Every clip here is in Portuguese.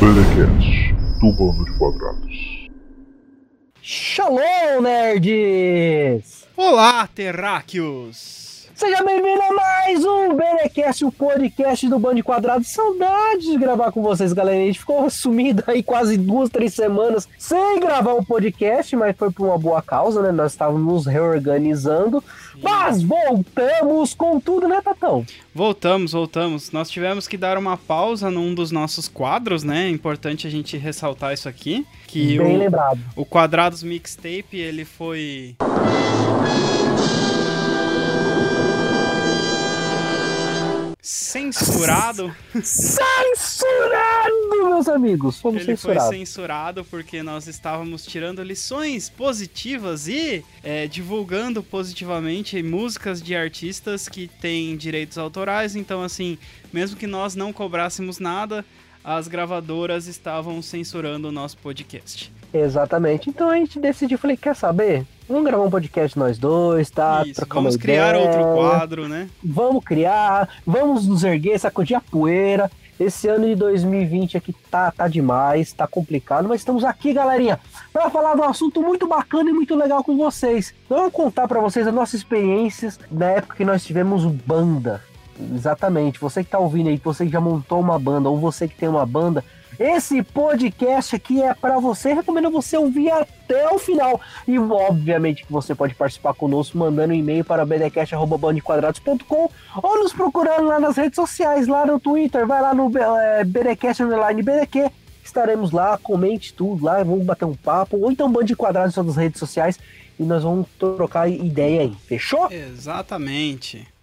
Berecast, do bando de quadrados. Shalom, nerds! Olá, terráqueos! Seja bem-vindo a mais um Benecast, o podcast do Band Quadrado. Saudades de gravar com vocês, galera. A gente ficou sumido aí quase duas, três semanas sem gravar um podcast, mas foi por uma boa causa, né? Nós estávamos nos reorganizando. Mas voltamos com tudo, né, Tatão? Voltamos, voltamos. Nós tivemos que dar uma pausa num dos nossos quadros, né? É importante a gente ressaltar isso aqui. Que Bem o, lembrado. o Quadrados Mixtape, ele foi... Censurado. Censurado, meus amigos! Fomos Ele foi censurados. censurado porque nós estávamos tirando lições positivas e é, divulgando positivamente músicas de artistas que têm direitos autorais. Então, assim, mesmo que nós não cobrássemos nada, as gravadoras estavam censurando o nosso podcast. Exatamente. Então a gente decidiu, falei, quer saber? Vamos gravar um podcast nós dois, tá? Isso, vamos criar ideia. outro quadro, né? Vamos criar, vamos nos erguer, sacudir a poeira. Esse ano de 2020 aqui tá, tá demais, tá complicado, mas estamos aqui, galerinha, para falar de um assunto muito bacana e muito legal com vocês. Então, Vamos contar para vocês as nossas experiências na época que nós tivemos banda. Exatamente, você que tá ouvindo aí, você que já montou uma banda ou você que tem uma banda, esse podcast aqui é para você, recomendo você ouvir até o final. E obviamente que você pode participar conosco mandando um e-mail para bdcast@bandequadrados.com ou nos procurando lá nas redes sociais, lá no Twitter, vai lá no é, bdcast underline bdq. Estaremos lá, comente tudo lá, vamos bater um papo, ou então Bande Quadrados em todas as redes sociais e nós vamos trocar ideia aí, fechou? Exatamente.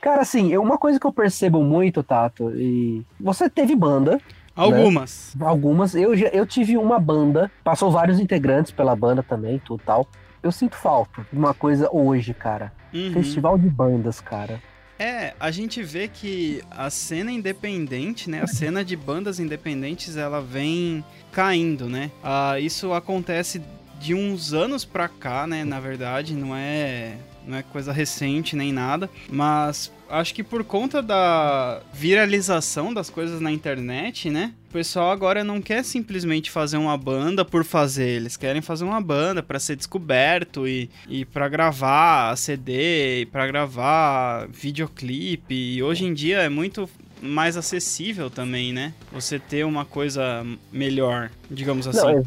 Cara, assim, é uma coisa que eu percebo muito, Tato, e você teve banda, Algumas. Algumas. Eu, eu tive uma banda, passou vários integrantes pela banda também, tudo tal. Eu sinto falta de uma coisa hoje, cara. Uhum. Festival de bandas, cara. É, a gente vê que a cena independente, né? A cena de bandas independentes, ela vem caindo, né? Ah, isso acontece de uns anos pra cá, né? Na verdade, não é, não é coisa recente nem nada, mas acho que por conta da viralização das coisas na internet, né? O pessoal agora não quer simplesmente fazer uma banda por fazer, eles querem fazer uma banda pra ser descoberto e, e para gravar CD, e para gravar videoclipe. E hoje em dia é muito mais acessível também, né? Você ter uma coisa melhor, digamos assim. Não, é-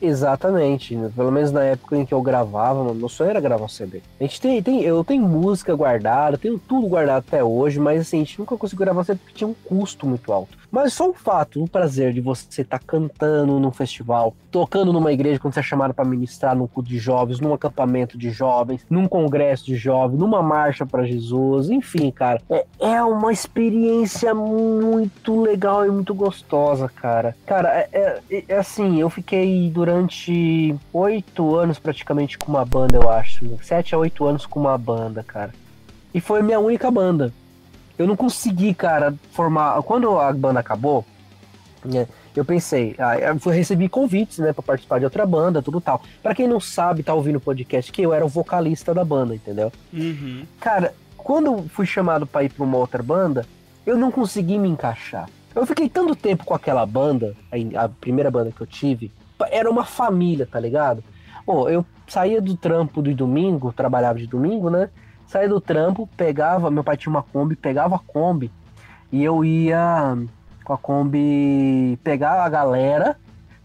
exatamente. Pelo menos na época em que eu gravava, mano, meu sonho era gravar um CD. A gente tem, tem, eu tenho música guardada, tenho tudo guardado até hoje, mas assim, a gente nunca conseguiu gravar um CD porque tinha um custo muito alto. Mas só o fato, o prazer de você estar cantando num festival, tocando numa igreja quando você é chamado para ministrar num culto de jovens, num acampamento de jovens, num congresso de jovens, numa marcha para Jesus, enfim, cara, é, é uma experiência muito legal e muito gostosa, cara. Cara, é, é- é assim, eu fiquei durante oito anos praticamente com uma banda, eu acho, sete a oito anos com uma banda, cara. E foi minha única banda. Eu não consegui, cara, formar. Quando a banda acabou, né, eu pensei, ah, eu recebi convites, né, pra participar de outra banda, tudo tal. Pra quem não sabe, tá ouvindo o podcast, que eu era o vocalista da banda, entendeu? Uhum. Cara, quando eu fui chamado pra ir pra uma outra banda, eu não consegui me encaixar. Eu fiquei tanto tempo com aquela banda, a, primeira banda que eu tive, era uma família, tá ligado? Pô, eu saía do trampo do domingo, trabalhava de domingo, né? Saía do trampo, pegava, meu pai tinha uma Kombi, pegava a Kombi e eu ia com a Kombi pegar a galera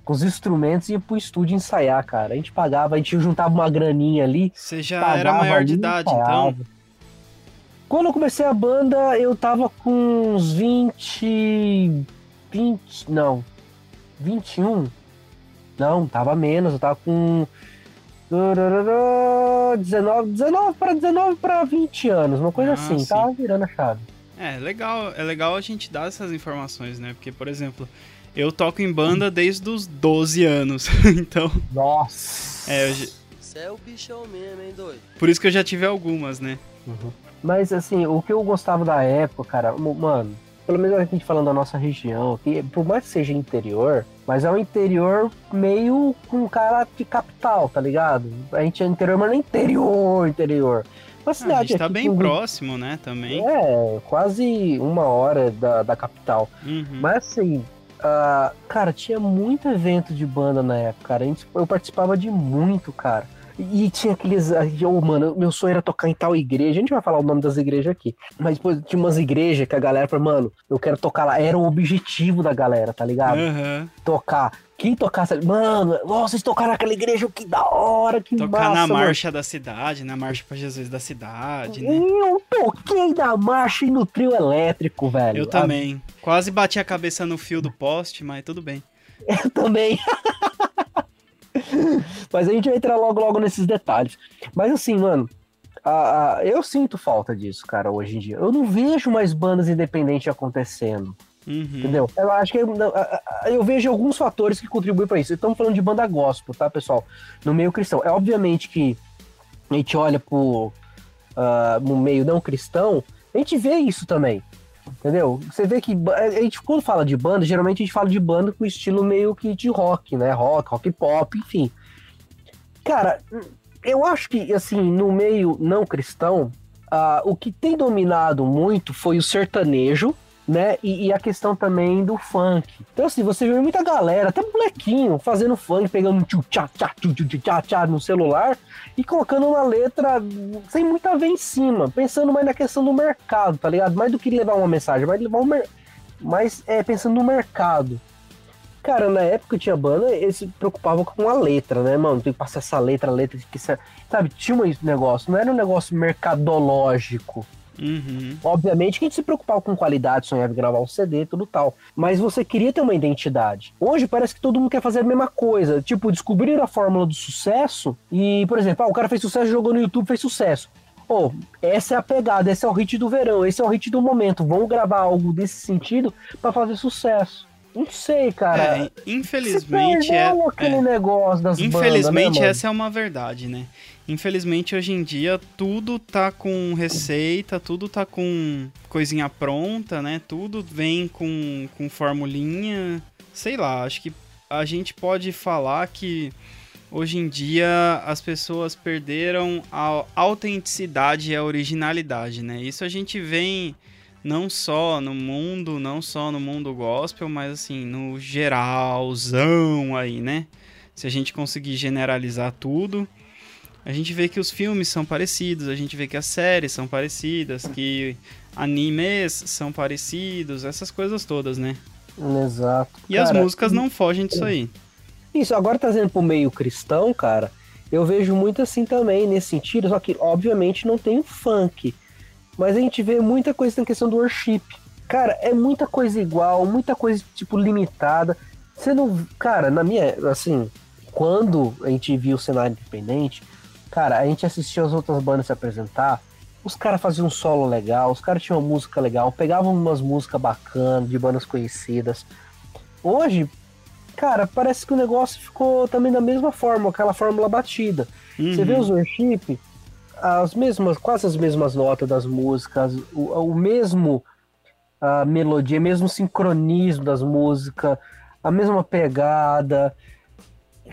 com os instrumentos e ia pro estúdio ensaiar, cara. A gente pagava, a gente juntava uma graninha ali, Você já era maior de idade, ensaiava. então. Quando eu comecei a banda, eu tava com uns 20. 20. Não. 21? Não, tava menos, eu tava com. 19, 19 para 19 para 20 anos, uma coisa Ah, assim, sim. tava virando a chave. É, legal, é legal a gente dar essas informações, né? Porque, por exemplo, eu toco em banda desde os 12 anos. então, Nossa! é, eu Você é o bichão mesmo, hein, doido? por isso que eu já tive algumas, né? Mas assim, o que eu gostava da época, cara, mano, pelo menos a gente falando da nossa região, que por mais que seja interior, mas é um interior meio com cara de capital, tá ligado? A gente é interior, mas não é interior, interior. Uma Ah, cidade a gente tá bem com- próximo, né, também. É, quase uma hora da, da capital. Uhum. Mas assim, ah, cara, tinha muito evento de banda na época, cara. A gente- eu participava de muito, cara. E tinha aqueles. Eu, mano, meu sonho era tocar em tal igreja. A gente vai falar o nome das igrejas aqui. Mas depois tinha umas igrejas que a galera falou, mano, eu quero tocar lá. Era o objetivo da galera, tá ligado? Aham. Tocar. Quem tocasse. Mano, ó, vocês tocaram naquela igreja, que da hora, que Tocar massa. na mano. marcha da cidade, na marcha pra Jesus da cidade, né? Eu toquei na marcha e no trio elétrico, velho. Eu também. Quase bati a cabeça no fio do poste, mas tudo bem. Eu também. Mas a gente vai entrar logo, logo nesses detalhes. Mas assim, mano, a- a- eu sinto falta disso, cara, hoje em dia. Eu não vejo mais bandas independentes acontecendo, Uhum. entendeu? Eu acho que eu, eu vejo alguns fatores que contribuem pra isso. Estamos falando de banda gospel, tá, pessoal? No meio cristão. É obviamente que a gente olha pro ah, no meio não cristão, a gente vê isso também. Entendeu? Você vê que a gente, quando fala de banda, geralmente a gente fala de banda com estilo meio que de rock, né? Rock, rock pop, enfim. Cara, eu acho que, assim, no meio não cristão, ah, o que tem dominado muito foi o sertanejo, né? E, e a questão também do funk. Então, assim, você vê muita galera, até molequinho, fazendo funk, pegando um tchu-tchá, tchá, tchu, tchu, tchu, tchá, tchá no celular e colocando uma letra sem muito a ver em cima, pensando mais na questão do mercado, tá ligado? Mais do que levar uma mensagem, mais levar um mer... mais é, pensando no mercado. Cara, na época tinha banda, eles se preocupavam com a letra, né, mano? Tem que passar essa letra, a letra que sabe, tinha um negócio, não era um negócio mercadológico. Uhum. Obviamente que a gente se preocupava com qualidade, sonhava em gravar um CD, tudo tal. Mas você queria ter uma identidade. Hoje parece que todo mundo quer fazer a mesma coisa. Tipo, descobrir a fórmula do sucesso e, por exemplo, ah, o cara fez sucesso, jogou no YouTube, fez sucesso. Pô, essa é a pegada, esse é o hit do verão, esse é o hit do momento. Vamos gravar algo desse sentido pra fazer sucesso. Não sei, cara. É, infelizmente é, aquele é. negócio das Infelizmente bandas, né, essa é uma verdade, né? Infelizmente hoje em dia tudo tá com receita, tudo tá com coisinha pronta, né? Tudo vem com, com formulinha. Sei lá, acho que a gente pode falar que hoje em dia as pessoas perderam a autenticidade e a originalidade, né? Isso a gente vem não só no mundo, não só no mundo gospel, mas assim, no geralzão aí, né? Se a gente conseguir generalizar tudo, a gente vê que os filmes são parecidos, a gente vê que as séries são parecidas, que animes são parecidos, essas coisas todas, né? Exato. E as Cara, músicas não fogem disso aí. Isso, agora trazendo pro meio cristão, cara, eu vejo muito assim também, nesse sentido, só que obviamente não tem o funk. Mas a gente vê muita coisa na questão do worship. Cara, é muita coisa igual, muita coisa, tipo, limitada. Você não. Cara, na minha. Assim, quando a gente viu o cenário independente, cara, a gente assistia as outras bandas se apresentar. Os caras faziam um solo legal, os caras tinham uma música legal, pegavam umas músicas bacanas, de bandas conhecidas. Hoje, cara, parece que o negócio ficou também da mesma forma, aquela fórmula batida. Você Uhum. vê os worship, as mesmas, quase as mesmas notas das músicas, o, o mesmo a melodia, mesmo sincronismo das músicas, a mesma pegada.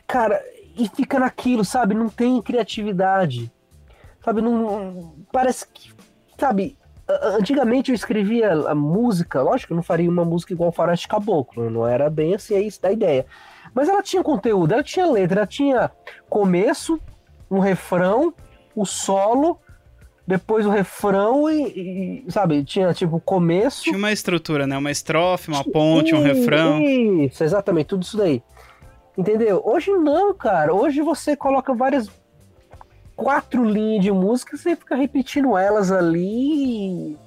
Cara, e fica naquilo, sabe? Não tem criatividade. Sabe, não. Parece que. Sabe, antigamente eu escrevia a música, lógico eu não faria uma música igual Faroeste Caboclo, não era bem assim, é isso da ideia. Mas ela tinha conteúdo, ela tinha letra, ela tinha começo, um refrão, o solo, depois o refrão e, e, sabe, tinha tipo começo. Tinha uma estrutura, né? Uma estrofe, uma ponte, um refrão. Isso, exatamente, tudo isso daí. Entendeu? Hoje não, cara. Hoje você coloca várias. Quatro linhas de música, você fica repetindo elas ali e-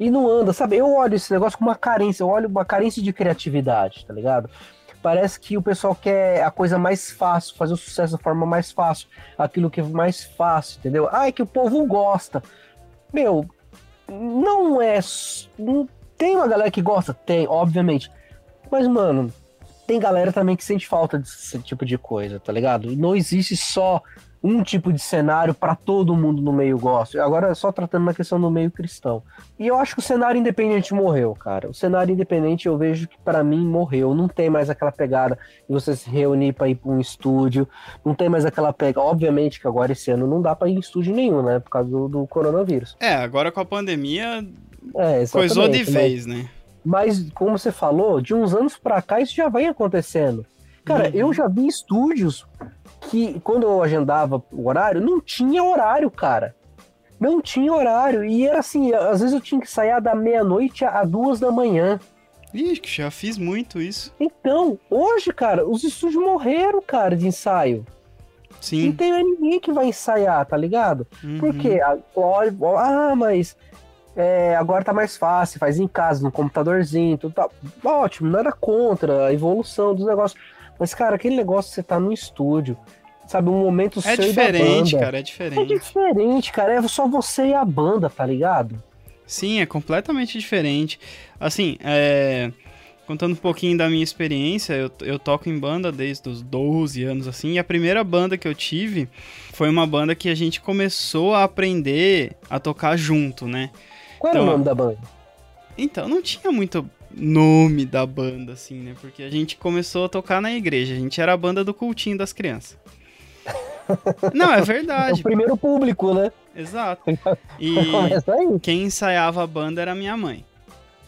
e não anda, sabe? Eu olho esse negócio com uma carência, eu olho uma carência de criatividade, tá ligado? Parece que o pessoal quer a coisa mais fácil, fazer o sucesso da forma mais fácil, aquilo que é mais fácil, entendeu? Ah, é que o povo gosta. Meu, não é. não- Tem uma galera que gosta? Tem, obviamente. Mas, mano, tem galera também que sente falta desse tipo de coisa, tá ligado? Não existe só um tipo de cenário para todo mundo no meio gosta. Agora só tratando na questão do meio cristão. E eu acho que o cenário independente morreu, cara. O cenário independente eu vejo que para mim morreu. Não tem mais aquela pegada de você se reunir para ir para um estúdio. Não tem mais aquela pegada. Obviamente que agora esse ano não dá para ir em estúdio nenhum, né? Por causa do, do coronavírus. É, agora com a pandemia É, coisou de mas- vez, né? Mas, como você falou, de uns anos pra cá isso já vem acontecendo. Cara, Uhum. eu já vi estúdios que, quando eu agendava o horário, não tinha horário, cara. Não tinha horário. E era assim, às vezes eu tinha que sair da meia-noite a duas da manhã. Ih, já fiz muito isso. Então, hoje, cara, os estúdios morreram, cara, de ensaio. Não Sim. tem mais ninguém que vai ensaiar, tá ligado? Uhum. Porque, ah, olha, ah, mas é, agora tá mais fácil, faz em casa, no computadorzinho, tudo tá. Ótimo, nada contra a evolução dos negócios. Mas, cara, aquele negócio que você tá no estúdio, sabe, um momento É seu diferente, cara, é É diferente. diferente, cara, é só você e a banda, tá ligado? Sim, é completamente diferente. Assim, é, contando um pouquinho da minha experiência, eu, eu toco em banda desde os 12 anos, assim, e a primeira banda que eu tive foi uma banda que a gente começou a aprender a tocar junto, né? Qual era Então, o nome da banda? Então, não tinha muito nome da banda, assim, né? Porque a gente começou a tocar na igreja, a gente era a banda do cultinho das crianças. Não, é É verdade, o primeiro público, né? exato. E quem ensaiava a banda era minha mãe.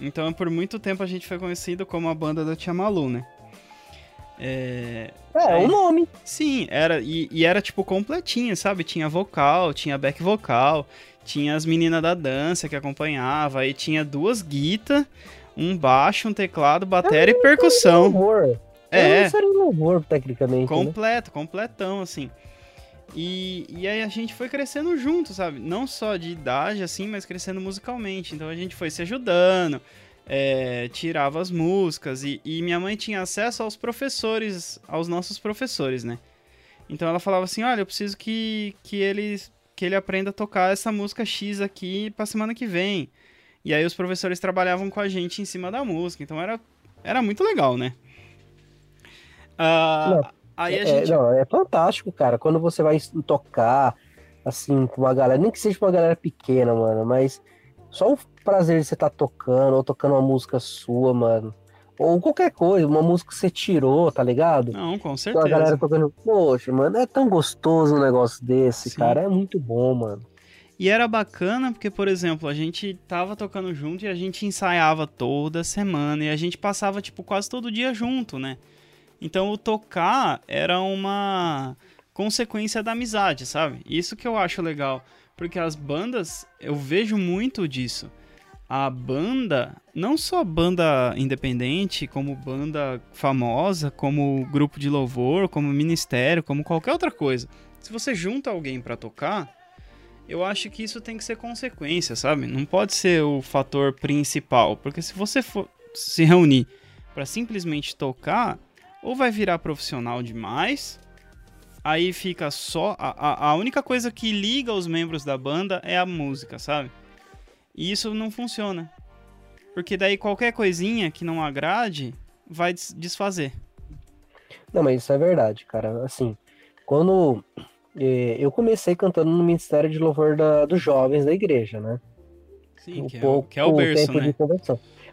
Então, por muito tempo a gente foi conhecido como a banda da Tia Malu, né? É... É, o nome. Sim, era e, e era tipo completinha, sabe? Tinha vocal, tinha back vocal, tinha as meninas da dança que acompanhava, aí tinha duas guitas, um baixo, um teclado, bateria e percussão. Louvor. É, era um louvor, tecnicamente. né? completo, completão, assim. E, e aí a gente foi crescendo junto, sabe? Não só de idade, assim, mas crescendo musicalmente. Então a gente foi se ajudando, é, tirava as músicas. E, e minha mãe tinha acesso aos professores, aos nossos professores, né? Então ela falava assim: olha, eu preciso que, que, ele, que ele aprenda a tocar essa música X aqui pra semana que vem. E aí os professores trabalhavam com a gente em cima da música. Então era, era muito legal, né? Ah, Não, aí a É, gente. não, é fantástico, cara. Quando você vai tocar, assim, com uma galera, nem que seja uma galera pequena, mano, mas só o prazer de você estar tocando, ou tocando uma música sua, mano. Ou qualquer coisa, uma música que você tirou, tá ligado? Não, com Então certeza. a galera tocando, poxa, mano, é tão gostoso um negócio desse, Sim. cara. É muito bom, mano. E era bacana porque, por exemplo, a gente tava tocando junto e a gente ensaiava toda semana e a gente passava, tipo, quase todo dia junto, né? Então o tocar era uma consequência da amizade, sabe? Isso que eu acho legal. Porque as bandas, eu vejo muito disso. A banda, não só banda independente, como banda famosa, como grupo de louvor, como ministério, como qualquer outra coisa. Se você junta alguém pra tocar, eu acho que isso tem que ser consequência, sabe? Não pode ser o fator principal, porque se você for se reunir pra simplesmente tocar, ou vai virar profissional demais, aí fica só a, a, a única coisa que liga os membros da banda é a música, sabe? E isso não funciona. Porque daí qualquer coisinha que não agrade vai des- desfazer. Não, mas isso é verdade, cara. Assim, quando eh, eu comecei cantando no Ministério de Louvor da- dos Jovens da igreja, né? Sim, um que é, pouco que é o berço, né?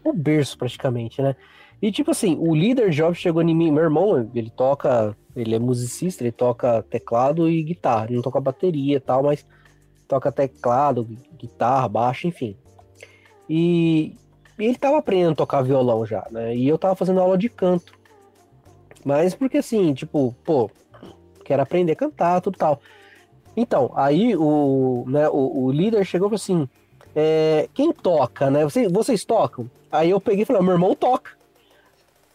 É o berço, praticamente, né? E, tipo assim, o líder Job chegou em mim. Meu irmão, ele toca, ele é musicista, ele toca teclado e guitarra. Ele não toca bateria e tal, mas toca teclado, guitarra, baixo, enfim. E, e ele tava aprendendo a tocar violão já, né? E eu tava fazendo aula de canto. Mas porque assim, tipo, pô, quero aprender a cantar, tudo tal. Então, aí o, né, o, o líder chegou e falou assim: é, quem toca, né? Vocês, vocês tocam? Aí eu peguei e falei, meu irmão toca.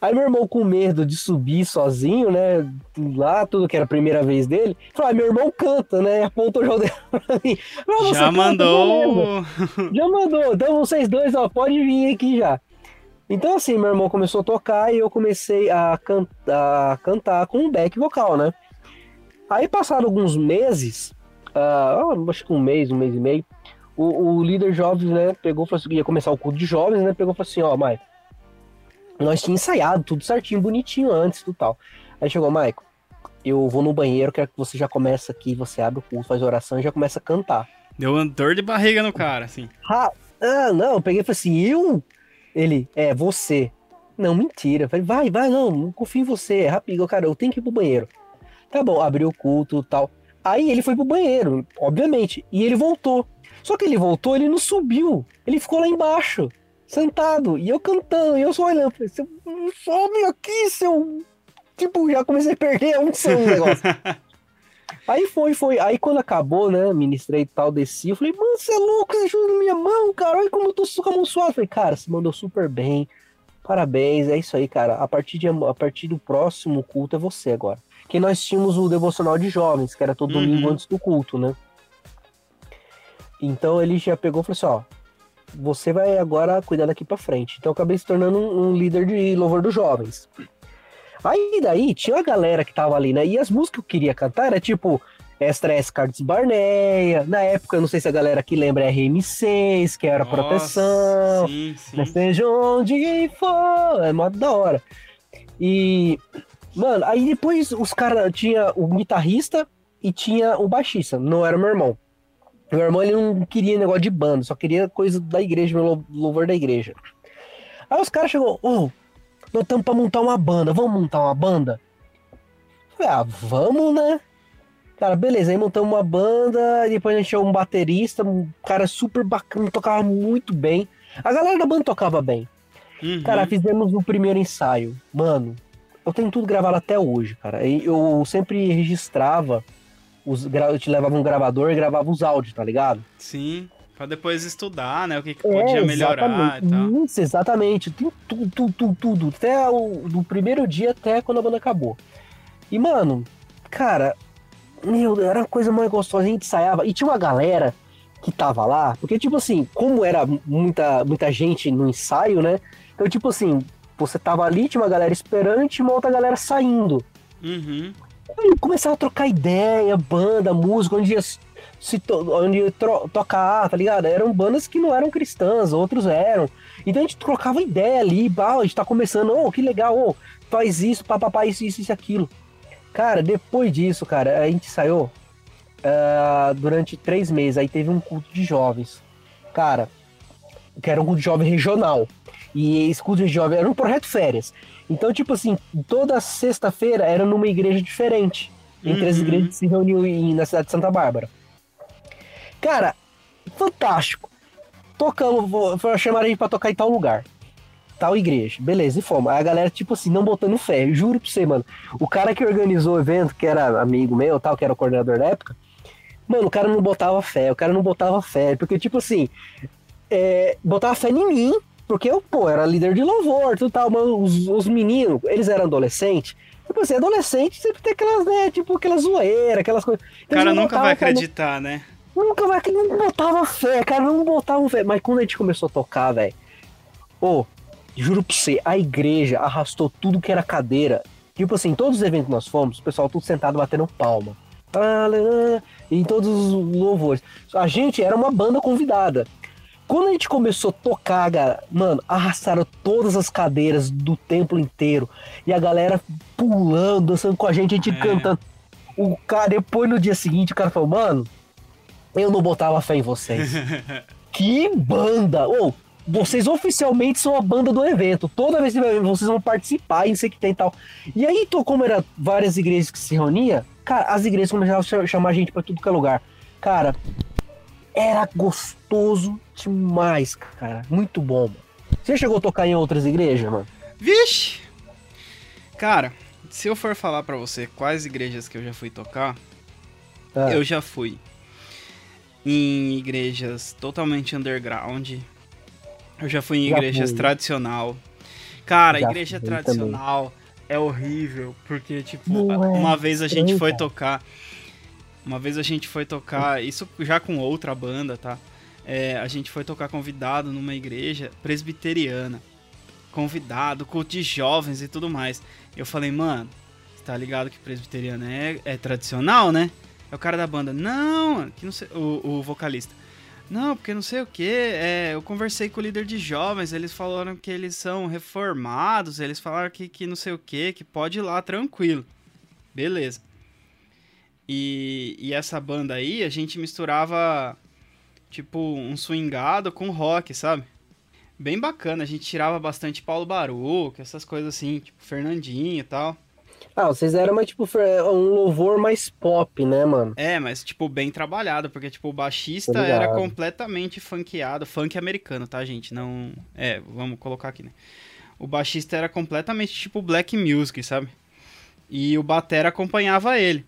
Aí meu irmão, com medo de subir sozinho, né? Lá, tudo que era a primeira vez dele, falou, ah, meu irmão canta, né? E apontou o dedo pra mim. "Ah, Já canta, beleza." mandou. Já mandou. Então vocês dois, ó, pode vir aqui já. Então assim, meu irmão começou a tocar e eu comecei a, can a cantar com um back vocal, né? Aí passaram alguns meses, ah, acho que um mês, um mês e meio, o, o líder jovem, né, pegou, e falou assim, ia começar o culto de jovens, né, pegou e falou assim, ó, Maico, nós tínhamos ensaiado tudo certinho, bonitinho antes, tudo tal. Aí chegou, Maico, eu vou no banheiro, quero que você já começa aqui, você abre o culto, faz oração e já começa a cantar. Deu uma dor de barriga no cara, assim. Ah, ah, não, eu peguei e falei assim, eu? Ele, é, você. Não, mentira. Eu falei, vai, vai, não, não confio em você, é rápido, cara, eu tenho que ir pro banheiro. Tá bom, abriu o culto e tal. Aí ele foi pro banheiro, obviamente, e ele voltou. Só que ele voltou, ele não subiu, ele ficou lá embaixo, sentado, e eu cantando, e eu só olhando, falei, seu, sobe aqui, seu... Tipo, já comecei a perder a unção do negócio. Aí foi, foi. Aí quando acabou, né? Ministrei e tal, desci. Eu falei, mano, você é louco, você ajuda na minha mão, cara. Olha como eu tô com a mão. Eu falei, cara, você mandou super bem. Parabéns, é isso aí, cara. A partir, de, a partir do próximo culto é você agora. Que nós tínhamos o devocional de jovens, que era todo Uhum. domingo antes do culto, né? Então ele já pegou e falou assim: ó, você vai agora cuidar daqui pra frente. Então eu acabei se tornando um, um líder de louvor dos jovens. Aí daí tinha uma galera que tava ali, né? E as músicas que eu queria cantar era tipo Extra S Cards Barneia. Na época, eu não sei se a galera aqui lembra RM6, que era Nossa, proteção. Sim, sim. Né? Seja onde for. É modo da hora. E, mano, aí depois os caras tinha o guitarrista e tinha o baixista. Não era meu irmão. Meu irmão ele não queria negócio de banda, só queria coisa da igreja, meu lou- louvor da igreja. Aí os caras chegou, ô, nós estamos pra montar uma banda, vamos montar uma banda? Eu Falei, ah, vamos, né? Cara, beleza, aí montamos uma banda, depois a gente tinha um baterista, um cara super bacana, tocava muito bem. A galera da banda tocava bem. Uhum. Cara, fizemos o primeiro ensaio. Mano, eu tenho tudo gravado até hoje, cara. Eu sempre registrava, os, eu te levava um gravador e gravava os áudios, tá ligado? Sim, pra depois estudar, né? O que, que podia melhorar e tal. Isso, exatamente. Tem tudo, tudo, tudo, tudo. Até o do primeiro dia até quando a banda acabou. E, mano, cara, meu, era a coisa mais gostosa. A gente ensaiava. E tinha uma galera que tava lá, porque, tipo assim, como era muita, muita gente no ensaio, né? Então, tipo assim, você tava ali, tinha uma galera esperando e tinha uma outra galera saindo. Uhum. Começava a trocar ideia, banda, música, onde ia se to- onde tro- tocar, tá ligado? Eram bandas que não eram cristãs, outros eram. Então a gente trocava ideia ali, a gente tá começando, oh, que legal, oh, faz isso, papapá, isso, isso, isso, aquilo. Cara, depois disso, cara, a gente saiu ah, durante três meses, aí teve um culto de jovens. Cara, que era um culto de jovem regional. E esse culto de jovem era um projeto férias. Então, tipo assim, toda sexta-feira era numa igreja diferente. Entre as Uhum. igrejas que se reuniam em- na cidade de Santa Bárbara. Cara, fantástico. Tocamos, vou- foi chamar a gente pra tocar em tal lugar. Tal igreja. Beleza, e fomos. Aí a galera, tipo assim, não botando fé. Juro pra você, mano. O cara que organizou o evento, que era amigo meu, tal, que era o coordenador da época, mano, o cara não botava fé. O cara não botava fé. Porque, tipo assim, é, botava fé em mim, porque eu, pô, era líder de louvor, tudo tal, mas os, os meninos, eles eram adolescentes. Tipo assim, adolescente sempre tem aquelas, né, tipo, aquelas zoeiras, aquelas coisas. O Então, cara eles não nunca vai acreditar, né? Nunca vai, não botava fé, cara, não botava fé. Mas quando a gente começou a tocar, velho, ô, juro pra você, a igreja arrastou tudo que era cadeira. Tipo assim, todos os eventos que nós fomos, o pessoal tudo sentado batendo palma. Em todos os louvores. A gente era uma banda convidada. Quando a gente começou a tocar, cara, mano, arrastaram todas as cadeiras do templo inteiro. E a galera pulando, dançando com a gente, a gente É. cantando. O cara, depois no dia seguinte, o cara falou, mano, eu não botava fé em vocês. que banda! Ô, vocês oficialmente são a banda do evento. Toda vez que vocês vão participar, não sei o que tem e tal. E aí, então, como era várias igrejas que se reuniam, cara, as igrejas começaram a cha- chamar a gente pra tudo que é lugar. Cara, era gostoso demais, cara. Muito bom, mano. Você chegou a tocar em outras igrejas, mano? Vixe! Cara, se eu for falar pra você quais igrejas que eu já fui tocar, Ah, eu já fui em igrejas totalmente underground. Eu já fui em Já igrejas fui. tradicional. Cara, Já igreja tradicional é horrível, porque tipo, Não é uma vez a gente foi tocar, uma vez a gente foi tocar, isso já com outra banda, tá? É, a gente foi tocar convidado numa igreja presbiteriana. Convidado, culto de jovens e tudo mais. Eu falei, mano, você tá ligado que presbiteriano é, é tradicional, né? É o cara da banda, não, que não sei, o, o vocalista. Não, porque não sei o que. eu conversei com o líder de jovens, eles falaram que eles são reformados, eles falaram que, que não sei o que, que pode ir lá tranquilo. Beleza. E, e essa banda aí, a gente misturava, tipo, um swingado com rock, sabe? Bem bacana, a gente tirava bastante Paulo Baruco, essas coisas assim, tipo, Fernandinho e tal. Ah, vocês eram mais, tipo, um louvor mais pop, né, mano? É, mas, tipo, bem trabalhado, porque, tipo, o baixista era completamente funkeado, funk americano, tá, gente? Não. É, vamos colocar aqui, né? O baixista era completamente, tipo, black music, sabe? E o batera acompanhava ele.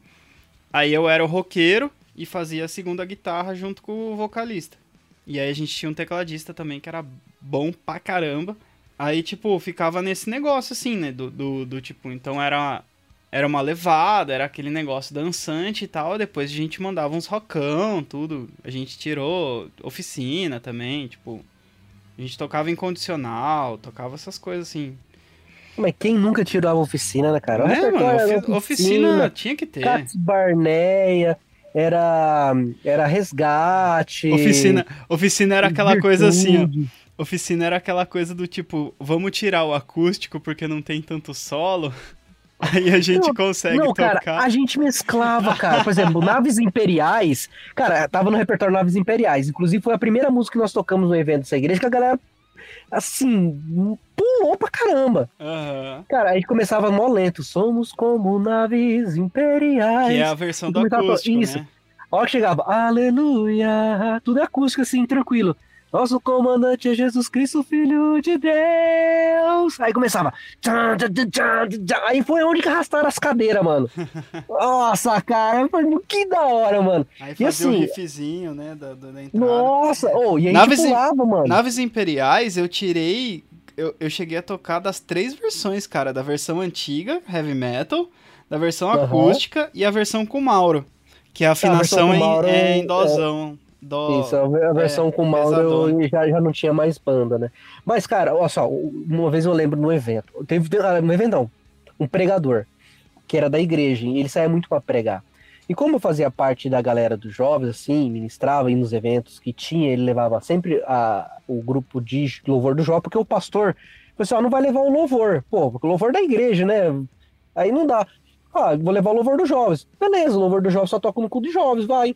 Aí eu era o roqueiro e fazia a segunda guitarra junto com o vocalista. E aí a gente tinha um tecladista também que era bom pra caramba. Aí, tipo, ficava nesse negócio, assim, né? Do, do, do tipo, então era era uma levada, era aquele negócio dançante e tal. Depois a gente mandava uns rockão, tudo. A gente tirou oficina também, tipo. A gente tocava incondicional, tocava essas coisas assim. Mas quem nunca tirou a oficina, né, cara? É, mano, ofi- oficina tinha que ter. Cats Barneia, era, era resgate. Oficina, oficina era aquela coisa assim, ó. Virtude. Oficina era aquela coisa do tipo, vamos tirar o acústico porque não tem tanto solo. Aí a gente Não, consegue Não, tocar. cara, a gente mesclava, cara. Por exemplo, Naves Imperiais. Cara, tava no repertório Naves Imperiais. Inclusive, foi a primeira música que nós tocamos no evento dessa igreja que a galera, assim, pulou pra caramba. Aham. Cara, a gente começava mó lento. Somos como naves imperiais. Que é a versão do acústico, isso. né? A hora que chegava, aleluia, tudo é acústico assim, tranquilo. Nosso comandante é Jesus Cristo, Filho de Deus. Aí começava. Aí foi onde que arrastaram as cadeiras, mano. Nossa, cara, foi que da hora, mano. Aí E fazia o assim- riffzinho, né, da, da da entrada. Nossa, oh, e aí Naves em- pulava, mano. Naves Imperiais, eu tirei. Eu, eu cheguei a tocar das três versões, cara. Da versão antiga, heavy metal, da versão Aham. acústica e a versão com Mauro. Que a versão afinação com é, Mauro é é- em dozão. Dó. Isso, a versão é, com o Mauro eu já, já não tinha mais banda, né? Mas, cara, olha só, uma vez eu lembro no evento. Teve ah, no evento não, um pregador, que era da igreja, e ele saía muito pra pregar. E como eu fazia parte da galera dos jovens, assim, ministrava aí nos eventos que tinha, ele levava sempre a, o grupo de louvor do jovem, porque o pastor, o pessoal não vai levar o louvor. Pô, porque o louvor da igreja, né? Aí não dá. Ah, vou levar o louvor dos jovens. Beleza, o louvor dos jovens só toca no culto de jovens, vai.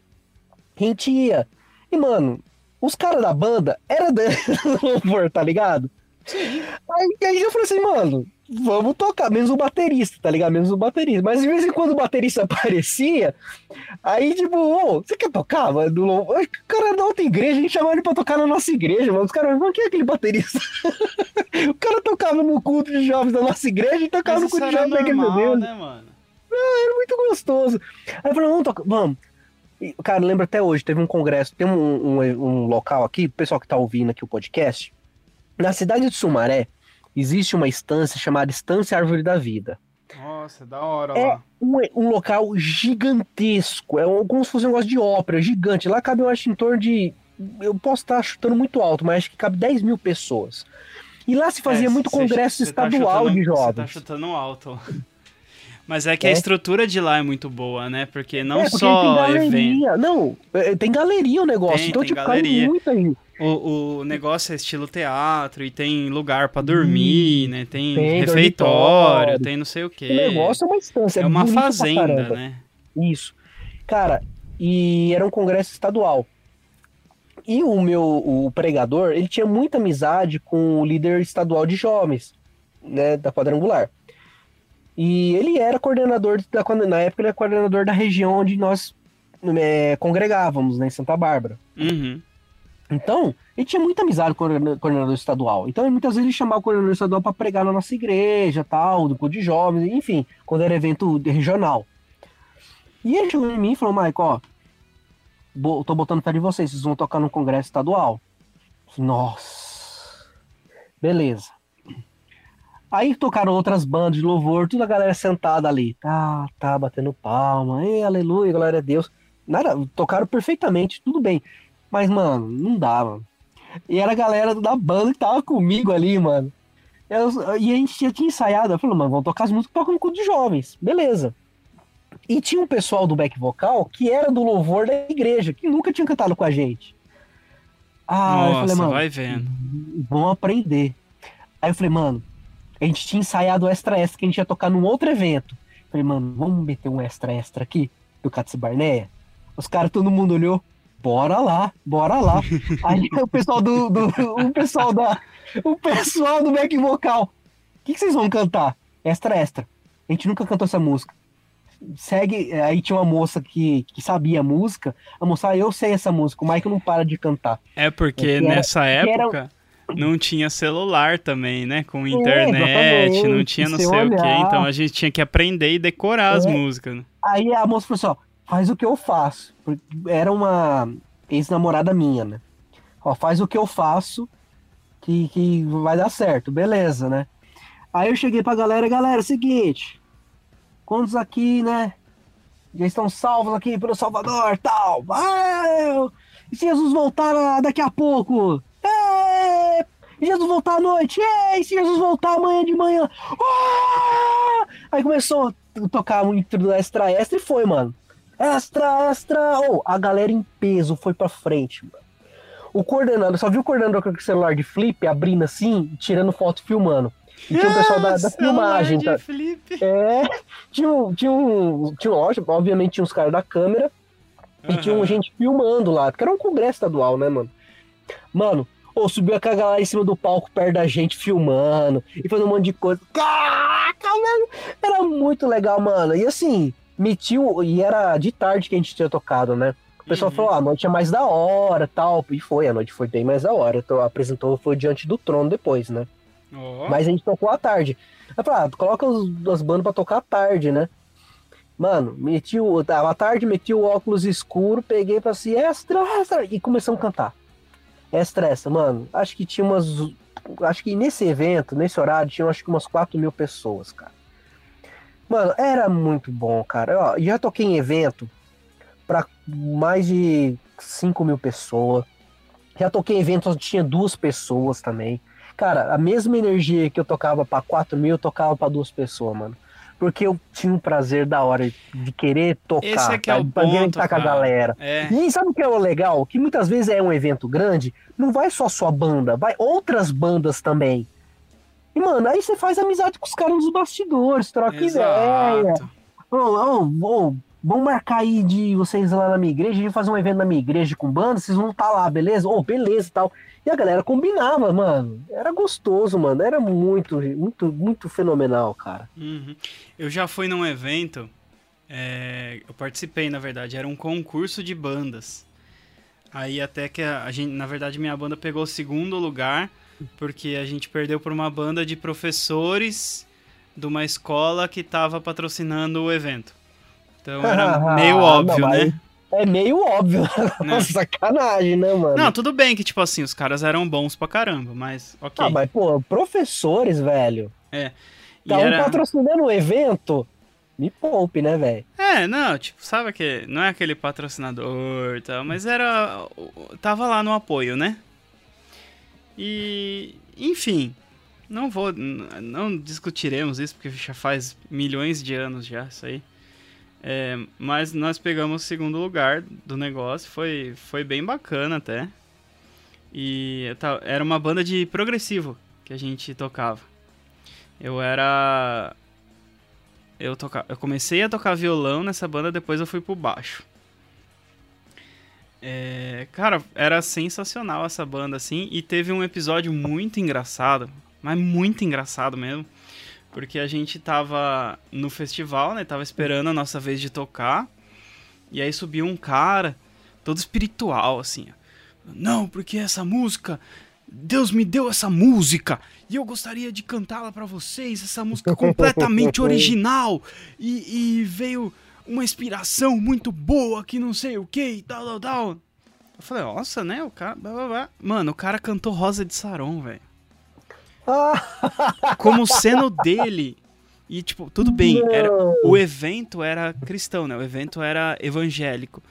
Ia. E, mano, os caras da banda era do louvor, tá ligado? Aí, aí eu falei assim, mano, vamos tocar, menos o baterista, tá ligado? Menos o baterista. Mas de vez em quando o baterista aparecia, aí tipo, você quer tocar, mano? O cara é da outra igreja, a gente chamava ele pra tocar na nossa igreja, mano. Os caras, mano, quem é aquele baterista? o cara tocava no culto de jovens da nossa igreja e tocava Mas no culto de era jovens da igreja né, mano? muito gostoso. Aí eu falei, vamos tocar, vamos. Cara, lembro até hoje, teve um congresso, tem um, um, um local aqui, o pessoal que tá ouvindo aqui o podcast, na cidade de Sumaré, existe uma estância chamada Estância Árvore da Vida. Nossa, da hora É. lá. Um, um local gigantesco, é um- como se fosse um negócio de ópera, gigante. Lá cabe, eu acho, em torno de. Eu posso estar chutando muito alto, mas acho que cabe 10 mil pessoas. E lá se fazia É, muito cê- congresso cê tá estadual chutando- de Você tá jovens. chutando alto. Mas é que É. a estrutura de lá é muito boa, né? Porque não é, porque só tem evento. galeria. Não, é, tem galeria o negócio. Tem, então, tem tipo, galeria. muita gente. O, o negócio é estilo teatro e tem lugar pra dormir, né? Tem, Hum. Tem refeitório, tem não sei o O quê. negócio é uma estância. é uma bonito pra fazenda, né? Isso. Cara, e era um congresso estadual. E o meu o pregador, ele tinha muita amizade com o líder estadual de jovens, né, da quadrangular. E ele era coordenador da na época ele era coordenador da região onde nós é, congregávamos, né, em Santa Bárbara. Uhum. Então, ele tinha muita amizade com o coordena- coordenador estadual. Então, muitas vezes ele chamava o coordenador estadual para pregar na nossa igreja, tal, do culto de jovens, enfim, quando era evento regional. E ele chegou em mim e falou, Maico, ó, tô botando fé de vocês, vocês vão tocar no congresso estadual. Nossa. Beleza. Aí tocaram outras bandas de louvor, toda a galera sentada ali. Tá, tá, batendo palma. Ei, aleluia, glória a Deus. Nada, tocaram perfeitamente, tudo bem. Mas, mano, não dá, mano. E era a galera da banda que tava comigo ali, mano. Eu- e a gente já tinha ensaiado. Eu falei, mano, vamos tocar as músicas que tocam no culto de jovens. Beleza. E tinha um pessoal do back vocal que era do louvor da igreja, que nunca tinha cantado com a gente. Ah, eu Nossa, falei, mano, vai vendo. vamos aprender. Aí eu falei, mano, a gente tinha ensaiado o extra extra que a gente ia tocar num outro evento. Eu falei, mano, vamos meter um extra extra aqui? do Katsu Barneia? Os caras, todo mundo olhou, bora lá, bora lá. Aí o pessoal do, do o pessoal da o pessoal do back vocal, o que, que vocês vão cantar? Extra, extra. A gente nunca cantou essa música. Segue, aí tinha uma moça que, que sabia a música. A moça, ah, eu sei essa música, o Michael não para de cantar. É porque Que era- nessa época não tinha celular também, né? Com internet, não exatamente, tinha não sei o que. olhar. Então a gente tinha que aprender e decorar as É. músicas. né? Aí a moça falou assim, ó, faz o que eu faço. Porque Era uma ex-namorada minha, né? Ó, faz o que eu faço que, que vai dar certo, beleza, né? Aí eu cheguei pra galera, galera, é o seguinte, quantos aqui, né, já estão salvos aqui pelo Salvador, tal, vai, e se Jesus voltar ah, daqui a pouco, é, e Jesus voltar à noite, é, e se Jesus voltar amanhã de manhã, ah! aí começou a tocar muito do extra extra e foi, mano. Extra, extra! Oh, a galera em peso foi pra frente, mano. O coordenador, só viu o coordenador com o celular de flip abrindo assim, tirando foto e filmando. E tinha o pessoal da, da filmagem, de tá? Felipe. É, tinha, um- tinha um. Tinha, lógico, obviamente tinha uns caras da câmera e tinha um gente filmando lá, porque era um congresso estadual, né, mano? Mano, ou subiu a galera em cima do palco perto da gente filmando e fazendo um monte de coisa. Caraca, mano! Era muito legal, mano. E assim, metiu. E era de tarde que a gente tinha tocado, né? O pessoal Uhum. falou, ah, a noite é mais da hora tal. E foi, a noite foi bem mais da hora. Então apresentou, foi diante do trono depois, né? Ó, Mas a gente tocou à tarde. Eu falei, ah, coloca os, as bandas pra tocar à tarde, né? Mano, meti o. Tava à tarde, meti o óculos escuro, peguei pra assim, extra, extra, e começamos a cantar. Extra, extra, mano. Acho que tinha umas. Acho que nesse evento, nesse horário, tinha acho que umas 4 mil pessoas, cara. Mano, era muito bom, cara. Ó, já toquei em evento pra mais de 5 mil pessoas. Já toquei em evento onde tinha duas pessoas também. Cara, a mesma energia que eu tocava pra 4 mil, eu tocava pra duas pessoas, mano. Porque eu tinha um prazer da hora de querer tocar, Esse é que é o ponto, estar com a galera. é. E sabe o que é o legal? Que muitas vezes é um evento grande, não vai só sua banda, vai outras bandas também. E, mano, aí você faz amizade com os caras nos bastidores, troca ideia. Exato. Ô, ô, ô, vamos marcar aí de vocês lá na minha igreja, gente fazer um evento na minha igreja com banda, vocês vão estar lá, beleza? Ô, beleza e tal. E a galera combinava, mano. Era gostoso, mano. Era muito, muito, muito fenomenal, cara. Uhum. Eu já fui num evento, é, eu participei, na verdade, era um concurso de bandas. Aí até que a, a gente, na verdade, minha banda pegou o segundo lugar, porque a gente perdeu por uma banda de professores de uma escola que estava patrocinando o evento. Então era meio Ah, óbvio, não, né? É meio óbvio. Né? Sacanagem, né, mano? Não, tudo bem que, tipo assim, os caras eram bons pra caramba, mas ok. Ah, mas, pô, professores, velho. E Tá um era- patrocinando o evento. Me poupe, né, velho? É, não, tipo, sabe que não é aquele patrocinador e tal, mas era. Tava lá no apoio, né? E. Enfim. Não vou. Não discutiremos isso, porque já faz milhões de anos já, isso aí. É, mas nós pegamos o segundo lugar do negócio, foi, foi bem bacana até. E era uma banda de progressivo que a gente tocava. Eu era eu, toca... eu comecei a tocar violão nessa banda, depois eu fui pro baixo. É, Cara, era sensacional essa banda, assim, e teve um episódio muito engraçado, mas muito engraçado mesmo, porque a gente tava no festival, né, tava esperando a nossa vez de tocar, e aí subiu um cara, todo espiritual, assim, ó. Não, porque essa música Deus me deu essa música e eu gostaria de cantá-la pra vocês. Essa música completamente original e, e veio uma inspiração muito boa que não sei o que e tal, tal, tal. Eu falei, nossa, né? O cara. Mano, o cara cantou Rosa de Saron, velho. Como sendo dele. E, tipo, tudo bem, era, o evento era cristão, né? O evento era evangélico.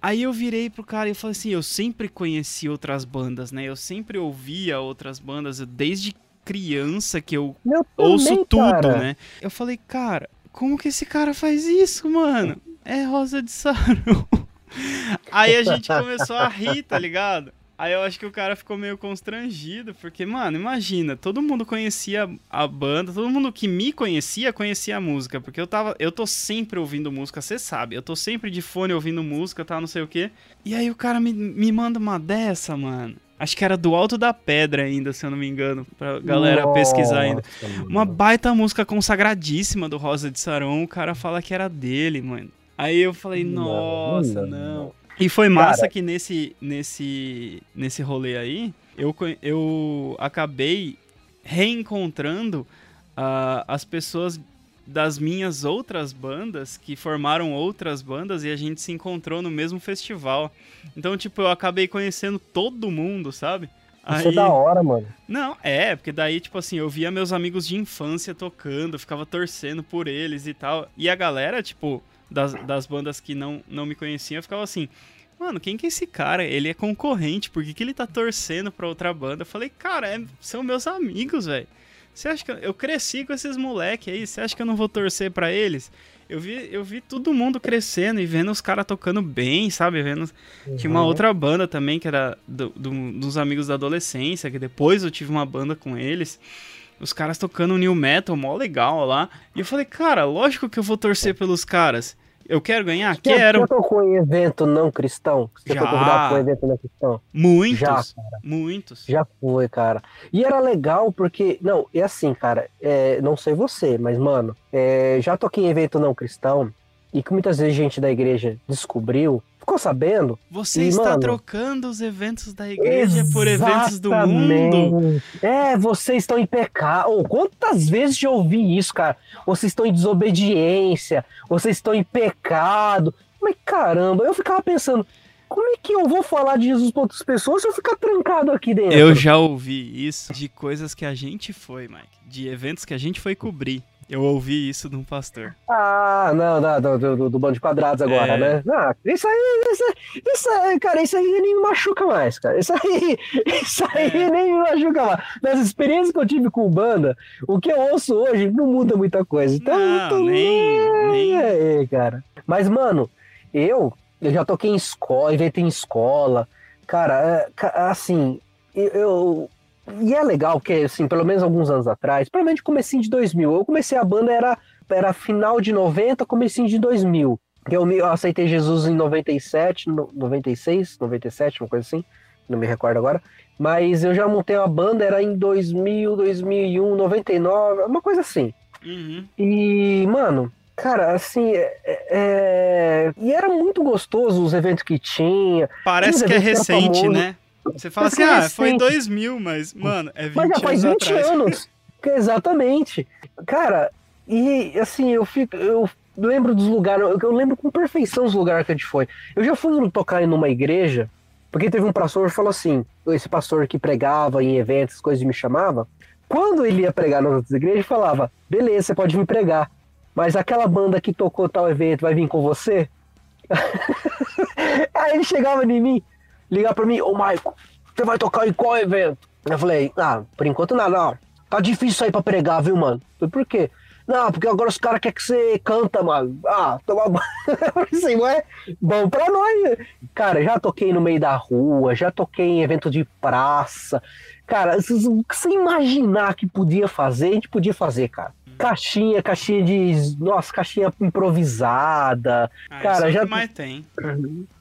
Aí eu virei pro cara e falei assim, eu sempre conheci outras bandas, né? Eu sempre ouvia outras bandas, desde criança que eu Eu ouço também, tudo, cara. né? Eu falei, cara, como que esse cara faz isso, mano? É Rosa de Saron. Aí a gente começou a rir, tá ligado? Aí eu acho que o cara ficou meio constrangido, porque, mano, imagina, todo mundo conhecia a banda, todo mundo que me conhecia conhecia a música, porque eu tava, eu tô sempre ouvindo música, você sabe, eu tô sempre de fone ouvindo música, tá, não sei o quê. E aí o cara me, me manda uma dessa, mano. Acho que era do Alto da Pedra ainda, se eu não me engano, pra galera Nossa, pesquisar ainda. Uma baita música consagradíssima do Rosa de Saron, o cara fala que era dele, mano. Aí eu falei, Não, nossa, não. não. E foi massa Cara. que nesse, nesse, nesse rolê aí, eu, eu acabei reencontrando ah, as pessoas das minhas outras bandas que formaram outras bandas e a gente se encontrou no mesmo festival. Então, tipo, eu acabei conhecendo todo mundo, sabe? Isso é da hora, mano. Não, é, porque daí, tipo assim, eu via meus amigos de infância tocando, ficava torcendo por eles e tal. E a galera, tipo, das, das bandas que não, não me conheciam, ficava assim, mano, quem que é esse cara? Ele é concorrente, por que, que ele tá torcendo pra outra banda? Eu falei, cara, é- são meus amigos, velho. Você acha que eu, eu cresci com esses moleque aí? Você acha que eu não vou torcer pra eles? Eu vi, eu vi todo mundo crescendo e vendo os caras tocando bem, sabe? Vendo tinha uma Uhum. outra banda também, que era do- do- dos amigos da adolescência, que depois eu tive uma banda com eles. Os caras tocando new metal, mó legal lá. E eu falei, cara, lógico que eu vou torcer pelos caras. Eu quero ganhar? Já, Quero. já tocou em evento não cristão? Você Já. foi convidado pra um evento não cristão? Muitos. Já, Muitos. Já foi, cara. E era legal porque. Não, é assim, cara. é, não sei você, mas, mano, é, já toquei em evento não cristão e que muitas vezes gente da igreja descobriu, ficou sabendo. Você E, está mano, trocando os eventos da igreja por eventos do mundo. É, vocês estão em pecado. Ou quantas vezes já ouvi isso, cara? Vocês estão em desobediência, vocês estão em pecado. Mas caramba, eu ficava pensando, como é que eu vou falar de Jesus para outras pessoas se eu ficar trancado aqui dentro? Eu já ouvi isso de coisas que a gente foi, Mike. De eventos que a gente foi cobrir. Eu ouvi isso de um pastor. Ah, não, não, do, do, do, do bando de quadrados agora, É. né? Ah, isso aí, isso, aí- isso aí, cara, isso aí nem me machuca mais, cara. Isso aí, isso aí É. nem me machuca mais. Das experiências que eu tive com banda, o que eu ouço hoje não muda muita coisa. Então, Não, tô nem- nem- aí, cara. Mas, mano, eu, eu já toquei em escola, evento em escola. Cara, é, ca- assim, eu, eu- E é legal, porque, assim, pelo menos alguns anos atrás, provavelmente comecinho de 2000, eu comecei a banda, era, era final de 90, comecinho de 2000. Eu, me, eu aceitei Jesus em 97, no- 96, 97, uma coisa assim, não me recordo agora. Mas eu já montei uma banda, era em 2000, 2001, 99, uma coisa assim. Uhum. E, mano, cara, assim, é, é- e era muito gostoso os eventos que tinha. Parece que é recente, né? Você fala assim, ah, foi em recente. 2000, mas, mano, é 20 Mas já faz anos 20 atrás. anos. Exatamente. Cara, e assim, eu fico. Eu lembro dos lugares, eu- lembro com perfeição os lugares que a gente foi. Eu já fui tocar numa igreja, porque teve um pastor que falou assim: esse pastor que pregava em eventos, coisas e me chamava. Quando ele ia pregar nas outras igrejas, ele falava: beleza, você pode vir pregar. Mas aquela banda que tocou tal evento vai vir com você? Aí ele chegava em mim, ligar pra mim, ô Maico, você vai tocar em qual evento? Eu falei, ah, por enquanto nada, não. Tá difícil sair pra pregar, viu, mano? Eu falei, por quê? Não, porque agora os caras querem que você canta, mano. Ah, toma banho. Falei, ué, bom pra nós. Cara, já toquei no meio da rua, já toquei em evento de praça. Cara, se se você imaginar que podia fazer, a gente podia fazer, cara. Caixinha, caixinha de. Nossa, caixinha improvisada. Ah, Cara, é o já- que mais tem.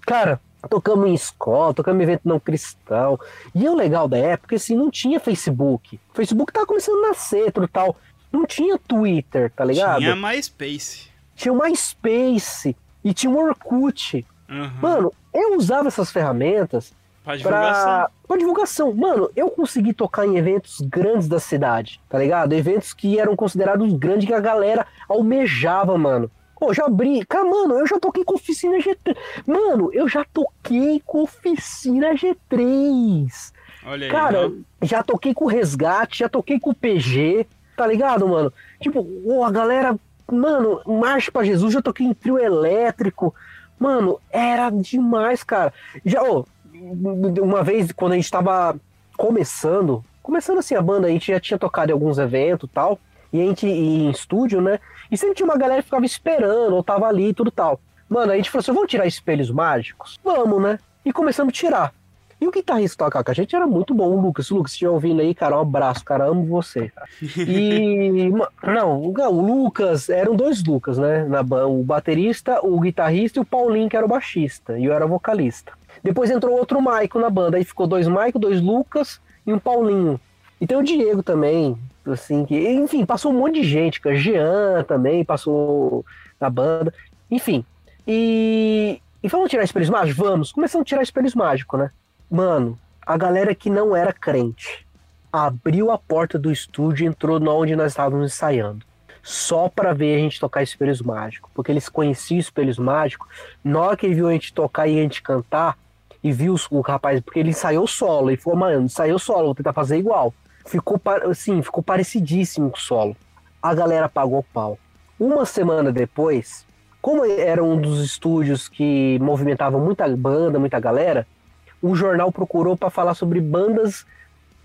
Cara, tocamos em escola, tocamos em evento não cristão. E o legal da época, assim, não tinha Facebook. O Facebook tava começando a nascer, tudo tal. Não tinha Twitter, tá ligado? Tinha MySpace. Tinha o MySpace e tinha o Orkut. Uhum. Mano, eu usava essas ferramentas pra divulgação. pra, pra divulgação. Mano, eu consegui tocar em eventos grandes da cidade, tá ligado? Eventos que eram considerados grandes que a galera almejava, mano. Pô, já abri. Cara, mano, eu já toquei com oficina G3. Mano, eu já toquei com oficina G3. Olha aí. Cara, ó. já toquei com resgate, já toquei com PG, tá ligado, mano? Tipo, ô, a galera, mano, Marcha pra Jesus, já toquei em trio elétrico. Mano, era demais, cara. Já, ô, uma vez, quando a gente tava começando, começando assim a banda, a gente já tinha tocado em alguns eventos e tal, e a gente ia em estúdio, né? E sempre tinha uma galera que ficava esperando, ou tava ali e tudo tal. Mano, a gente falou assim: vamos tirar espelhos mágicos? Vamos, né? E começamos a tirar. E o guitarrista tocava com a gente era muito bom, o Lucas. O Lucas, se estiver ouvindo aí, cara, um abraço, cara, amo você. Cara. E. não, o o Lucas, eram dois Lucas, né? Na banda, o baterista, o guitarrista e o Paulinho, que era o baixista. E eu era vocalista. Depois entrou outro Maico na banda. Aí ficou dois Maico, dois Lucas e um Paulinho. E tem o Diego também, assim, que. Enfim, passou um monte de gente, cara. Jean também passou na banda. Enfim. E. E vamos tirar espelhos mágicos? Vamos. Começamos a tirar espelhos mágicos, né? Mano, a galera que não era crente abriu a porta do estúdio e entrou onde nós estávamos ensaiando. Só pra ver a gente tocar espelhos mágicos. Porque eles conheciam espelhos mágicos. Na hora que ele viu a gente tocar e a gente cantar, e viu o rapaz, porque ele ensaiou solo, e falou, mano, ensaiou solo, vou tentar fazer igual. Ficou, assim, ficou parecidíssimo com o solo. A galera pagou pau. Uma semana depois, como era um dos estúdios que movimentavam muita banda, muita galera, o jornal procurou para falar sobre bandas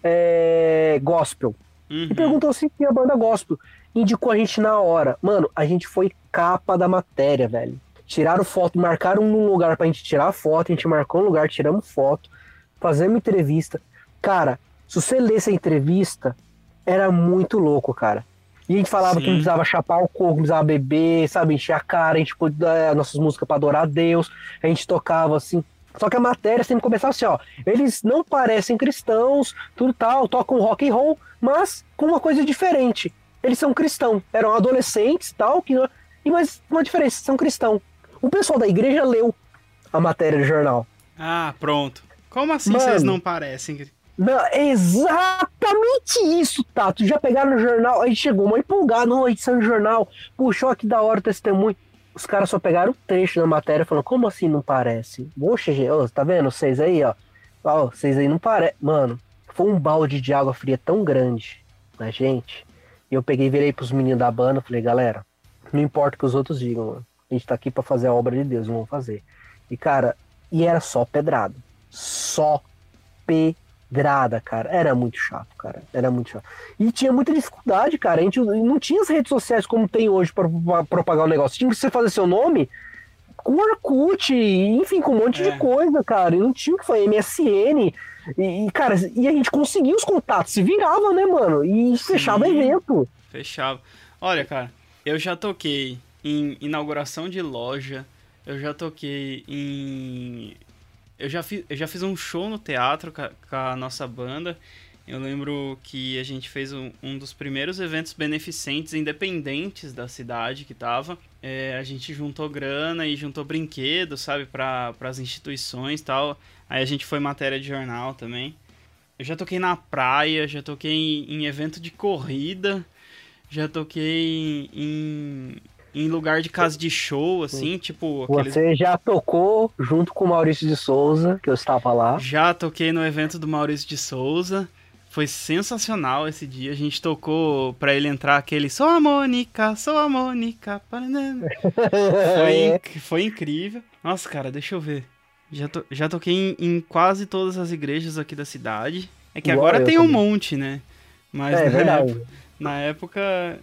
é, gospel. Uhum. E perguntou se tinha banda gospel. Indicou a gente na hora. Mano, a gente foi capa da matéria, velho. Tiraram foto, marcaram um lugar pra gente tirar a foto, a gente marcou um lugar, tiramos foto, fazemos entrevista. Cara, se você lesse a entrevista, era muito louco, cara. E a gente falava que Sim. não precisava chapar o coco, não precisava beber, sabe, encher a cara, a gente pôde dar as nossas músicas pra adorar a Deus, a gente tocava assim. Só que a matéria sempre começava assim, ó. Eles não parecem cristãos, tudo tal, tocam rock and roll, mas com uma coisa diferente. Eles são cristãos, eram adolescentes, tal, que e mas uma diferença, são cristãos. O pessoal da igreja leu a matéria do jornal. Ah, pronto. Como assim Mano. vocês não parecem? Não, exatamente isso, Tato. Já pegaram no jornal, aí chegou uma empolgada, não, edição do jornal, puxou aqui da hora o testemunho. Os caras só pegaram o trecho da matéria falando, como assim não parece? Poxa, gente, tá vendo? Vocês aí, ó. Ó, vocês aí não parecem. Mano, foi um balde de água fria tão grande na gente. E eu peguei virei pros meninos da banda falei, galera, não importa o que os outros digam, mano. A gente tá aqui pra fazer a obra de Deus, vamos fazer. E, cara, e era só pedrada. Só pedrada, cara. Era muito chato, cara. Era muito chato. E tinha muita dificuldade, cara. A gente não tinha as redes sociais como tem hoje pra propagar o negócio. Tinha que você fazer seu nome com Orkut, enfim, com um monte É. de coisa, cara. E não tinha o que foi MSN. E, e, cara, e a gente conseguia os contatos, se virava, né, mano? E Sim. fechava evento. Fechava. Olha, cara, eu já toquei em inauguração de loja, eu já toquei em. Eu já, fiz, eu já fiz um show no teatro com a, com a nossa banda. Eu lembro que a gente fez um, um dos primeiros eventos beneficentes independentes da cidade que tava. É, a gente juntou grana e juntou brinquedos, sabe, para as instituições e tal. Aí a gente foi matéria de jornal também. Eu já toquei na praia, já toquei em, em evento de corrida, já toquei em, em lugar de casa de show, assim, tipo aqueles. Você já tocou junto com o Maurício de Souza, que eu estava lá. Já toquei no evento do Maurício de Souza. Foi sensacional esse dia. A gente tocou pra ele entrar aquele Sou a Mônica, sou a Mônica. Paranã." Foi, É. foi incrível. Nossa, cara, deixa eu ver. Já, to- já toquei em, em quase todas as igrejas aqui da cidade. É que Igual agora tem um também. monte, né? Mas É na, verdade. época, na época.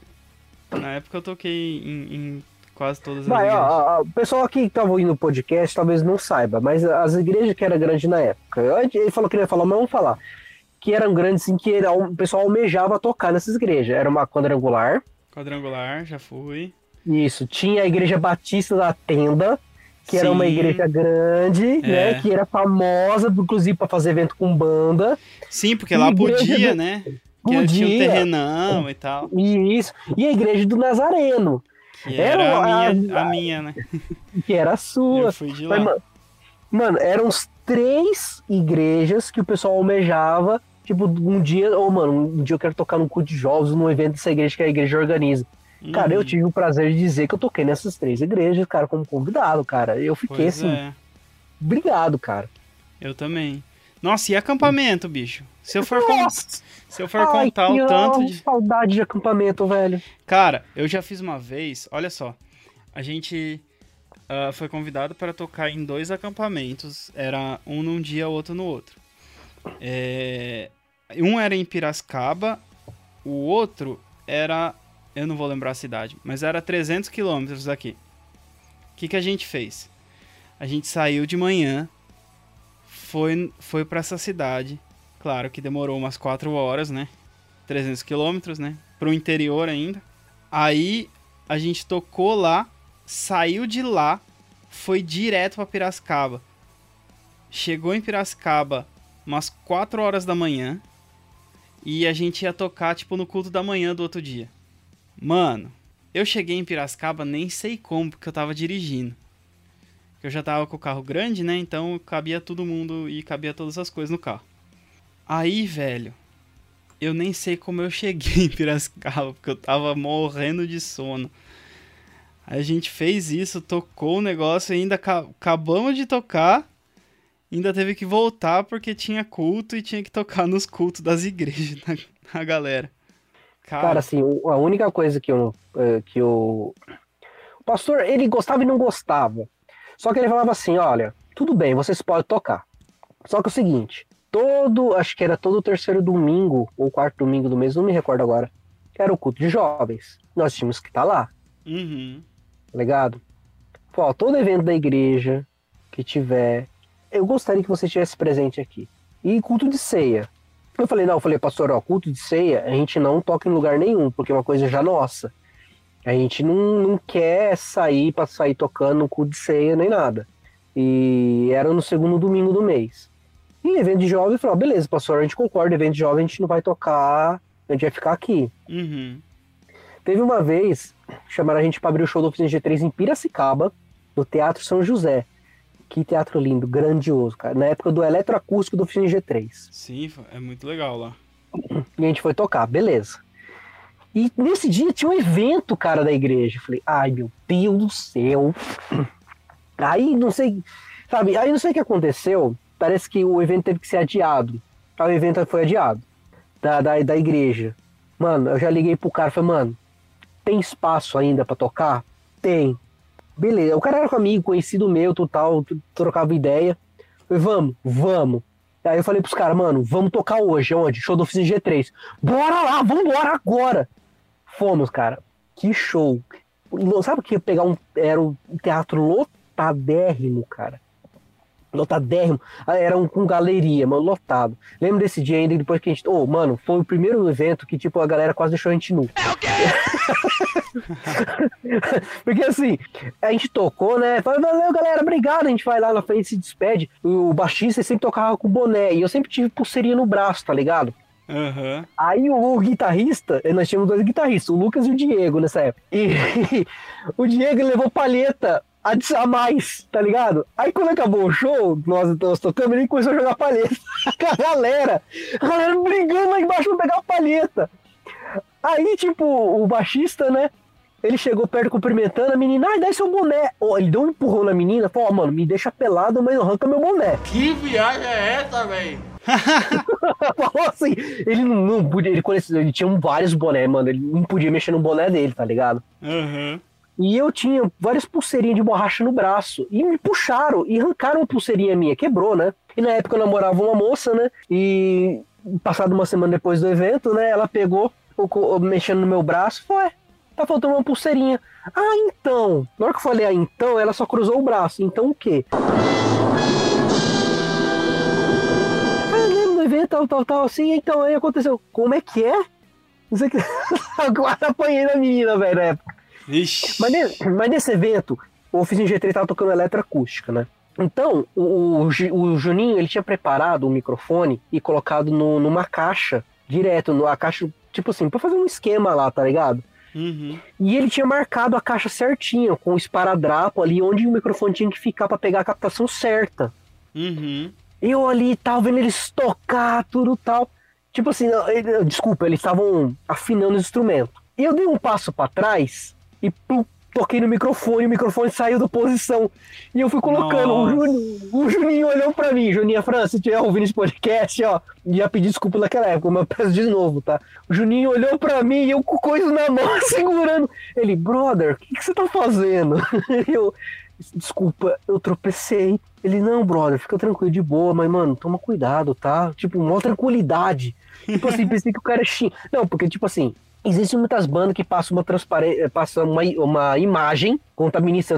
Na época eu toquei em, em quase todas as Vai, igrejas. o pessoal aqui que tava ouvindo o podcast talvez não saiba, mas as igrejas que eram grandes na época, ele falou que não ia falar, mas vamos falar. Que eram grandes, assim, que era, o pessoal almejava tocar nessas igrejas. Era uma quadrangular, Quadrangular, já fui. isso. Tinha a igreja Batista da Tenda, que era uma Sim. igreja grande, É. né? Que era famosa, inclusive, para fazer evento com banda. Sim, porque lá podia, do- né? Que tinha um terrenão e tal. Isso. E a igreja do Nazareno, Que Era era a a- minha, a minha, né? que era a sua. Eu fui de Mas, lá. mano, mano, eram uns três igrejas que o pessoal almejava. Tipo, um dia, ou mano, um dia eu quero tocar num culto de jovens, num evento dessa igreja que a igreja organiza. Cara, eu Uhum. tive o prazer de dizer que eu toquei nessas três igrejas, cara, como convidado, cara. Eu fiquei Pois assim, é, obrigado, cara. eu também. Nossa, e acampamento, bicho? Se eu for, Nossa! Se eu for Ai, contar o tanto de. saudade de acampamento, velho. Cara, eu já fiz uma vez, olha só. A gente ah, foi convidado para tocar em dois acampamentos. Era um num dia, outro no outro. É, um era em Piracicaba, o outro era. Eu não vou lembrar a cidade, mas era 300 quilômetros daqui. O que, que a gente fez? A gente saiu de manhã, foi, foi para essa cidade. Claro que demorou umas 4 horas, né? 300 quilômetros, né? Pro interior ainda. Aí a gente tocou lá, saiu de lá, foi direto para Piracicaba. Chegou em Piracicaba umas 4 horas da manhã e a gente ia tocar tipo no culto da manhã do outro dia. Mano, eu cheguei em Piracicaba nem sei como, porque eu tava dirigindo. Eu já tava com o carro grande, né? Então cabia todo mundo e cabia todas as coisas no carro. Aí, velho, eu nem sei como eu cheguei em Piracicaba, porque eu tava morrendo de sono. A gente fez isso, tocou o negócio, ainda acabamos de tocar, ainda teve que voltar porque tinha culto e tinha que tocar nos cultos das igrejas da, da galera. Cara, Cara, assim, a única coisa que eu, eh, que eu. O pastor, ele gostava e não gostava. Só que ele falava assim: olha, tudo bem, vocês podem tocar. Só que é o seguinte, todo, acho que era todo o terceiro domingo, ou quarto domingo do mês, não me recordo agora, era o culto de jovens. Nós tínhamos que estar tá lá. Uhum. Legado? Pô, todo evento da igreja que tiver, eu gostaria que você estivesse presente aqui. E culto de ceia. Eu falei, não, eu falei, pastor, ó, culto de ceia, a gente não toca em lugar nenhum, porque é uma coisa já nossa. A gente não, não quer sair para sair tocando no culto de ceia nem nada. E era no segundo domingo do mês. E evento de jovem, eu falei, beleza, pastor, a gente concorda, evento de jovem a gente não vai tocar, a gente vai ficar aqui. Uhum. Teve uma vez, chamaram a gente para abrir o show do Oficina G3 em Piracicaba, no Teatro São José. Que teatro lindo, grandioso, cara. Na época do eletroacústico do Oficina G3. Sim, é muito legal lá. E a gente foi tocar, beleza. E nesse dia tinha um evento, cara, da igreja. Eu falei, ai meu Deus do céu. Aí não sei, sabe, aí não sei o que aconteceu. Parece que o evento teve que ser adiado. O evento foi adiado da, da, da igreja. Mano, eu já liguei pro cara falei, mano, tem espaço ainda para tocar? Tem. Beleza. O cara era amigo, conhecido meu, total, trocava ideia. Falei, vamos, vamos. Aí eu falei pros caras, mano, vamos tocar hoje, onde? Show do Oficina G3. Bora lá, vamos embora agora. Fomos, cara. Que show. Sabe o que pegar um. Era um teatro lotadérrimo, cara lotadérrimo, ah, era um com galeria, mano, lotado. Lembro desse dia ainda, depois que a gente. Ô, oh, mano, foi o primeiro evento que, tipo, a galera quase deixou a gente nu. É o quê? Porque assim, a gente tocou, né? Falei, valeu, galera, obrigado. A gente vai lá na frente se despede. O baixista sempre tocava com boné. E eu sempre tive pulseirinha no braço, tá ligado? Uhum. Aí o, o, guitarrista, eh, nós tínhamos dois guitarristas, o Lucas e o Diego nessa época. E o Diego levou palheta a mais, tá ligado? Aí quando acabou o show, nós, nós tocando, ele começou a jogar palheta. a galera, a galera brigando lá embaixo pra pegar a palheta. Aí, tipo, o baixista, né? Ele chegou perto cumprimentando a menina, ai, dá seu boné. Oh, ele deu um empurrão na menina, falou, oh, mano, me deixa pelado, mas arranca meu boné. Que viagem é essa, velho? falou assim, ele não, não podia, ele, ele tinha vários bonés, mano, ele não podia mexer no boné dele, tá ligado? Uhum. E eu tinha várias pulseirinhas de borracha no braço. E me puxaram e arrancaram uma pulseirinha minha, quebrou, né? E na época eu namorava uma moça, né? E passado uma semana depois do evento, né? Ela pegou, mexendo no meu braço, foi, tá faltando uma pulseirinha. Ah, então. Na hora que eu falei, ah, então, ela só cruzou o braço. Então o quê? Ah, evento, tal, tal, tal, assim. Então aí aconteceu. Como é que é? Não sei que. Apanhei na menina, velho, na época. Ixi. Mas, mas nesse evento, o Oficina G3 tava tocando eletroacústica, né? Então, o, o, o, Juninho, ele tinha preparado o microfone e colocado no, numa caixa, direto, numa caixa, tipo assim, pra fazer um esquema lá, tá ligado? Uhum. E ele tinha marcado a caixa certinho, com o esparadrapo ali, onde o microfone tinha que ficar para pegar a captação certa. Uhum. Eu ali, tava vendo eles tocar, tudo tal. Tipo assim, ele, desculpa, eles estavam afinando o instrumento. E eu dei um passo para trás e pum, toquei no microfone, o microfone saiu da posição. E eu fui colocando. O Juninho, o Juninho, olhou pra mim, Juninho França, se estiver ouvindo esse podcast, ó, ia pedir desculpa naquela época, mas eu peço de novo, tá? O Juninho olhou pra mim e eu com coisa na mão, segurando. Ele, brother, o que, que você tá fazendo? eu, desculpa, eu tropecei. Ele, não, brother, fica tranquilo, de boa, mas, mano, toma cuidado, tá? Tipo, uma tranquilidade. Tipo assim, pensei que o cara é. Não, porque, tipo assim, Existem muitas bandas que passam uma passam uma, uma imagem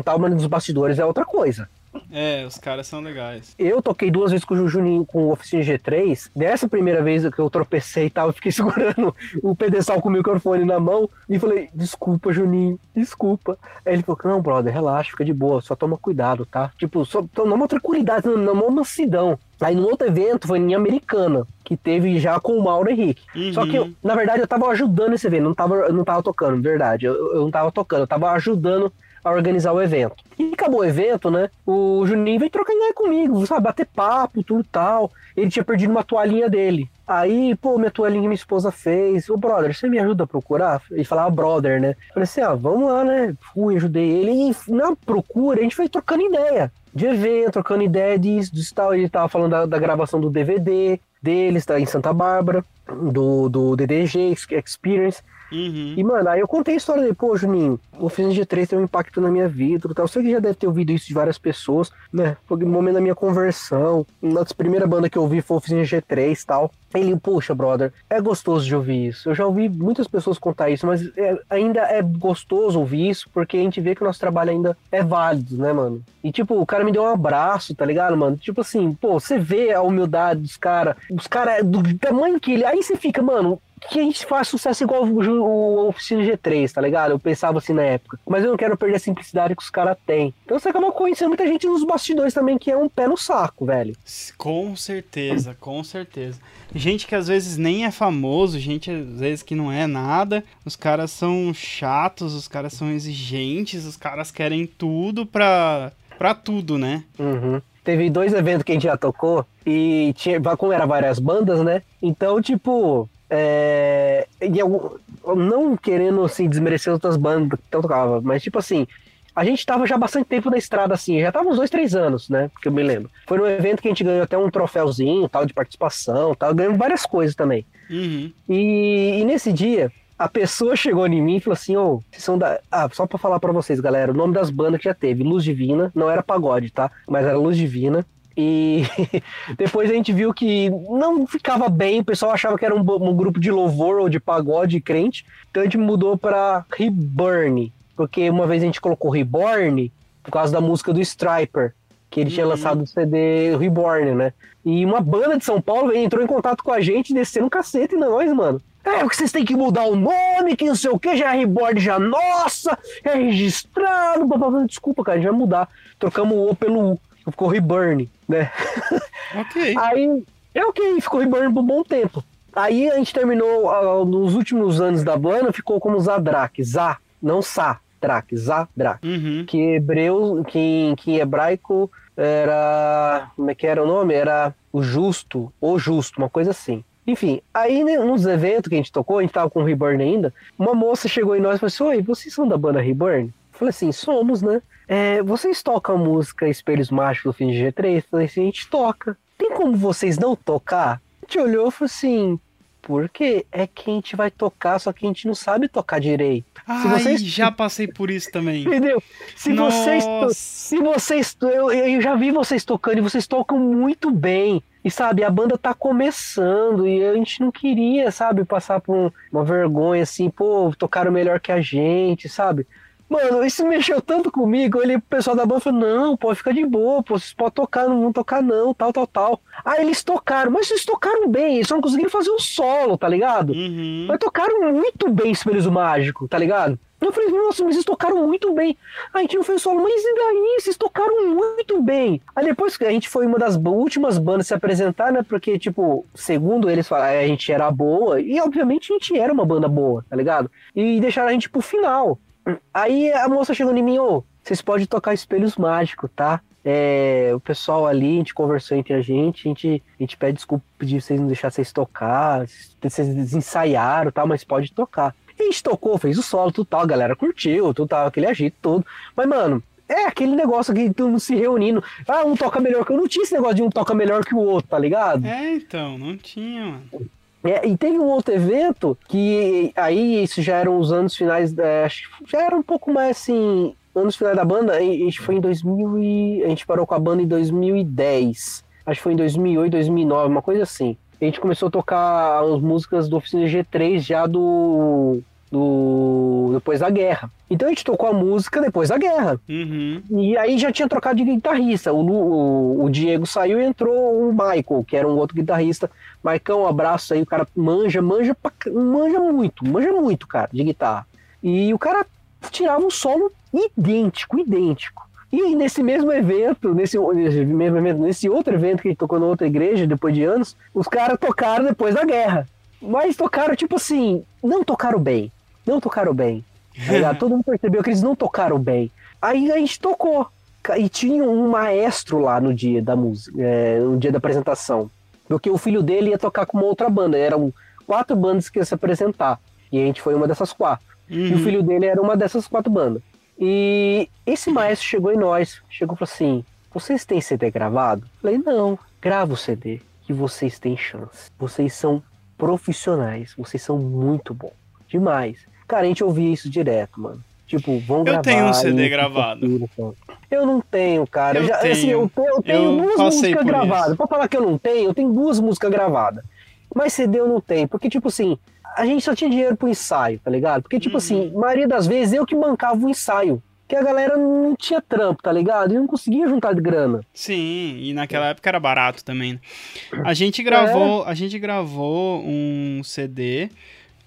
tal, mas nos bastidores é outra coisa. É, os caras são legais. Eu toquei duas vezes com o Juninho com o Oficina G3. Dessa primeira vez que eu tropecei e tal, eu fiquei segurando o pedestal com o microfone na mão e falei: Desculpa, Juninho, desculpa. Aí ele falou: Não, brother, relaxa, fica de boa, só toma cuidado, tá? Tipo, só toma uma tranquilidade, não, não uma mansidão. Aí no outro evento foi em Americana, que teve já com o Mauro Henrique. Uhum. Só que, eu, na verdade, eu tava ajudando esse evento, não tava, eu não tava tocando, verdade. Eu, eu não tava tocando, eu tava ajudando a organizar o evento. E acabou o evento, né? O Juninho veio trocar ideia comigo, sabe? Bater papo, tudo tal. Ele tinha perdido uma toalhinha dele. Aí, pô, minha toalhinha minha esposa fez. Ô, brother, você me ajuda a procurar? Ele falava brother, né? Falei assim, ah, vamos lá, né? Fui, ajudei ele. E na procura, a gente foi trocando ideia. De evento, trocando ideia disso, disso tal. Ele tava falando da, da gravação do DVD deles, tá em Santa Bárbara, do, do DDG Experience. Uhum. E, mano, aí eu contei a história dele, pô, Juninho, o Oficina G3 tem um impacto na minha vida tal. Você que já deve ter ouvido isso de várias pessoas, né? Foi no momento da minha conversão. Uma das primeiras bandas que eu ouvi foi o Oficina G3 e tal. Ele, puxa, brother, é gostoso de ouvir isso. Eu já ouvi muitas pessoas contar isso, mas é- ainda é gostoso ouvir isso porque a gente vê que o nosso trabalho ainda é válido, né, mano? E, tipo, o cara me deu um abraço, tá ligado, mano? Tipo assim, pô, você vê a humildade dos caras, os caras do tamanho que ele. Aí você fica, mano, que a gente faz sucesso igual o, Ju- o Oficina G3, tá ligado? Eu pensava assim na época. Mas eu não quero perder a simplicidade que os caras têm. Então você acaba conhecendo muita gente nos bastidores também, que é um pé no saco, velho. Com certeza, com certeza. Gente que às vezes nem é famoso, gente às vezes que não é nada. Os caras são chatos, os caras são exigentes, os caras querem tudo pra, pra tudo, né? Uhum. Teve dois eventos que a gente já tocou e tinha, como era várias bandas, né? Então, tipo, é, e eu, não querendo assim desmerecer outras bandas que eu tocava, mas tipo assim, a gente tava já bastante tempo na estrada assim, já tava uns dois, três anos, né? Que eu me lembro. Foi no evento que a gente ganhou até um troféuzinho, tal, de participação, tal, ganhamos várias coisas também. Uhum. E, e nesse dia, a pessoa chegou em mim e falou assim: Ô, vocês são da. Ah, só pra falar pra vocês, galera, o nome das bandas que já teve: Luz Divina, não era pagode, tá? Mas era Luz Divina. E depois a gente viu que não ficava bem, o pessoal achava que era um, um grupo de louvor ou de pagode crente, então a gente mudou pra Reborn, porque uma vez a gente colocou Reborn por causa da música do Striper, que ele tinha Uhum. lançado o CD Reborn, né? E uma banda de São Paulo entrou em contato com a gente, descendo um cacete em nós, mano. É, porque vocês têm que mudar o nome, que não sei o que, já é Reborn, já nossa, é registrado, blá, blá, blá. desculpa, cara, a gente vai mudar. Trocamos o O pelo U, ficou Reborn, né? Ok. Aí, é ok, ficou Reborn por um bom tempo. Aí a gente terminou, ah, nos últimos anos da banda, ficou como Zadrak, Zá, não Sá, Drak, Zadrak Uhum. que hebreu, que em, que em hebraico era. Como é que era o nome? Era o justo, ou justo, uma coisa assim. Enfim, aí né, nos eventos que a gente tocou, a gente tava com o Reborn ainda, uma moça chegou em nós e falou assim: Oi, vocês são da banda Reborn? Eu falei assim, somos, né? É, vocês tocam a música Espelhos Mágicos do fim de G3? Eu falei assim, a gente toca. Tem como vocês não tocar? A gente olhou e falou assim, por quê? É que a gente vai tocar, só que a gente não sabe tocar direito. Se Ai, vocês- já passei por isso também. Entendeu? Se vocês, Nossa. se vocês, eu, eu já vi vocês tocando e vocês tocam muito bem. E sabe, a banda tá começando e a gente não queria, sabe, passar por um- uma vergonha assim, pô, tocaram melhor que a gente, sabe? Mano, isso mexeu tanto comigo. Ele, o pessoal da banda falou: não, pode ficar de boa, pô, vocês podem tocar, não vão tocar, não, tal, tal, tal. Aí eles tocaram, mas eles tocaram bem, eles só não conseguiram fazer o solo, tá ligado? Uhum. Mas tocaram muito bem Espelhos do Mágico, tá ligado? Eu falei, nossa, mas vocês tocaram muito bem. A gente não fez solo, mas e daí? Vocês tocaram muito bem. Aí depois que a gente foi uma das últimas bandas a se apresentar, né? Porque, tipo, segundo eles falaram, a gente era boa. E obviamente a gente era uma banda boa, tá ligado? E deixaram a gente pro final. Aí a moça chegou em mim, ô, vocês podem tocar Espelhos Mágicos, tá? É, o pessoal ali, a gente conversou entre a gente, a gente, a gente pede desculpa, pedir vocês não deixar vocês tocar, vocês ensaiaram tal, mas pode tocar. E a gente tocou, fez o solo, tudo tal, a galera curtiu, tudo tal, aquele agito todo. Mas, mano, é aquele negócio que todo mundo se reunindo. Ah, um toca melhor que eu. Não tinha esse negócio de um toca melhor que o outro, tá ligado? É, então, não tinha, mano. É, e teve um outro evento que aí isso já eram os anos finais, já era um pouco mais assim, anos finais da banda, a gente foi em 2000 e a gente parou com a banda em 2010. Acho que foi em 2008, 2009, uma coisa assim. A gente começou a tocar as músicas do Oficina G3 já do do depois da guerra. Então a gente tocou a música depois da guerra. Uhum. E aí já tinha trocado de guitarrista. O, o, o Diego saiu e entrou o Michael, que era um outro guitarrista. Maicão, um abraço aí, o cara manja, manja, manja muito, manja muito, cara, de guitarra. E o cara tirava um solo idêntico, idêntico. E nesse mesmo evento, nesse, nesse mesmo evento, nesse outro evento que a gente tocou na outra igreja, depois de anos, os caras tocaram depois da guerra. Mas tocaram, tipo assim, não tocaram bem. Não tocaram bem. Tá? Todo mundo percebeu que eles não tocaram bem. Aí a gente tocou. E tinha um maestro lá no dia da música, é, no dia da apresentação. Porque o filho dele ia tocar com uma outra banda. Eram quatro bandas que iam se apresentar. E a gente foi uma dessas quatro. E o Uhum. filho dele era uma dessas quatro bandas. E esse maestro chegou em nós, chegou e falou assim: Vocês têm CD gravado? Falei: Não, grava o CD, que vocês têm chance. Vocês são profissionais, vocês são muito bons. Demais. Cara, a gente ouvia isso direto, mano. Tipo, vão Eu gravar. tenho um CD e- gravado. Eu não tenho, cara. Eu já, Assim, tenho. eu tenho, eu tenho Eu duas músicas gravadas. isso. Pra falar que eu não tenho, eu tenho duas músicas gravadas. Mas CD eu não tenho. Porque, tipo assim, a gente só tinha dinheiro pro ensaio, tá ligado? Porque, tipo Uhum. assim, maioria das vezes eu que bancava o ensaio. Que a galera não tinha trampo, tá ligado? E não conseguia juntar de grana. Sim, e naquela época era barato também. né? A gente gravou, a gente gravou um CD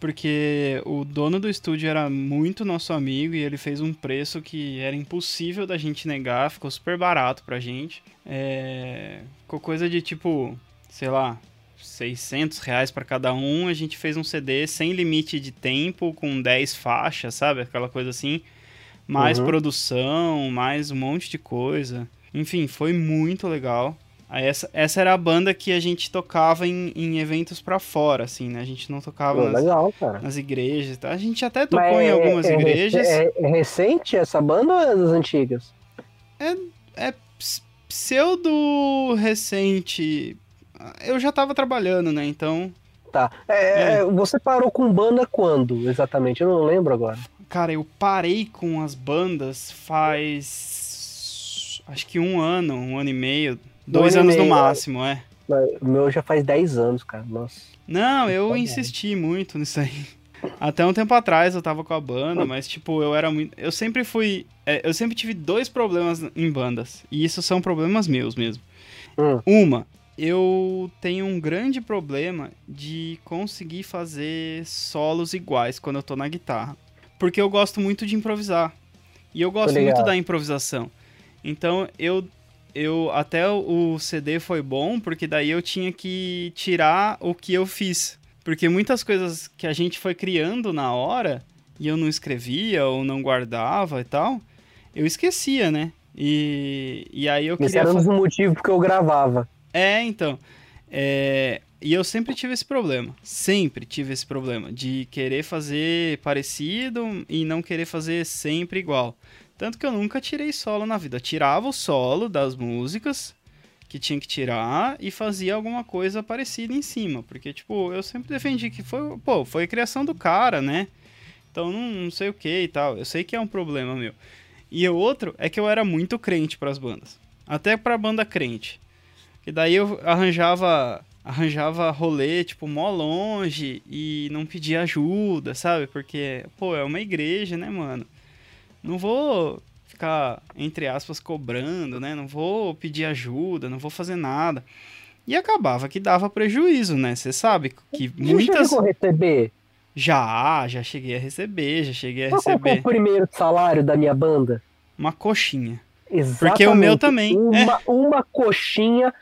porque o dono do estúdio era muito nosso amigo e ele fez um preço que era impossível da gente negar, ficou super barato pra gente. É, ficou coisa de tipo, sei lá, 600 reais pra cada um. A gente fez um CD sem limite de tempo, com 10 faixas, sabe? Aquela coisa assim. Mais Uhum. produção, mais um monte de coisa. Enfim, foi muito legal. Essa, essa era a banda que a gente tocava em, em eventos pra fora, assim, né? A gente não tocava Pô, nas, legal, nas igrejas. tal. A gente até tocou Mas em é- algumas é, igrejas. É, é recente essa banda ou é das antigas? é ps- pseudo recente. Eu já tava trabalhando, né? Então, Tá. É, é, Você parou com banda quando, exatamente? Eu não lembro agora. cara, eu parei com as bandas faz. Acho que um ano, um ano e meio. Dois ano anos no máximo, é. O meu já faz 10 anos, cara. Nossa. Não, eu Tá bom. insisti muito nisso aí. Até um tempo atrás eu tava com a banda, mas tipo, eu era muito. Eu sempre fui. é, eu sempre tive dois problemas em bandas. E isso são problemas meus mesmo. Hum. Uma, eu tenho um grande problema de conseguir fazer solos iguais quando eu tô na guitarra. Porque eu gosto muito de improvisar. E eu gosto muito da improvisação. Então eu. Eu até o CD foi bom, porque daí eu tinha que tirar o que eu fiz. Porque muitas coisas que a gente foi criando na hora, e eu não escrevia ou não guardava e tal, eu esquecia, né? E, e aí eu Esse queria era um dos motivos porque eu gravava. é, então. É, e eu sempre tive esse problema. Sempre tive esse problema de querer fazer parecido e não querer fazer sempre igual. Tanto que eu nunca tirei solo na vida. Eu tirava o solo das músicas que tinha que tirar e fazia alguma coisa parecida em cima. Porque, tipo, eu sempre defendi que foi, pô, foi criação do cara, né? Então não, não sei o que e tal. Eu sei que é um problema meu. E o outro é que eu era muito crente pras bandas. Até pra banda crente. E daí eu arranjava arranjava rolê, tipo, mó longe e não pedia ajuda, sabe? Porque, pô, é uma igreja, né, mano? Não vou ficar, entre aspas, cobrando, né? Não vou pedir ajuda, não vou fazer nada. E acabava que dava prejuízo, né? Você sabe que Você muitas. a receber? Já, já cheguei a receber, já cheguei a Qual foi o receber primeiro salário da minha banda? uma coxinha. Exatamente. Porque o meu também, Uma, uma coxinha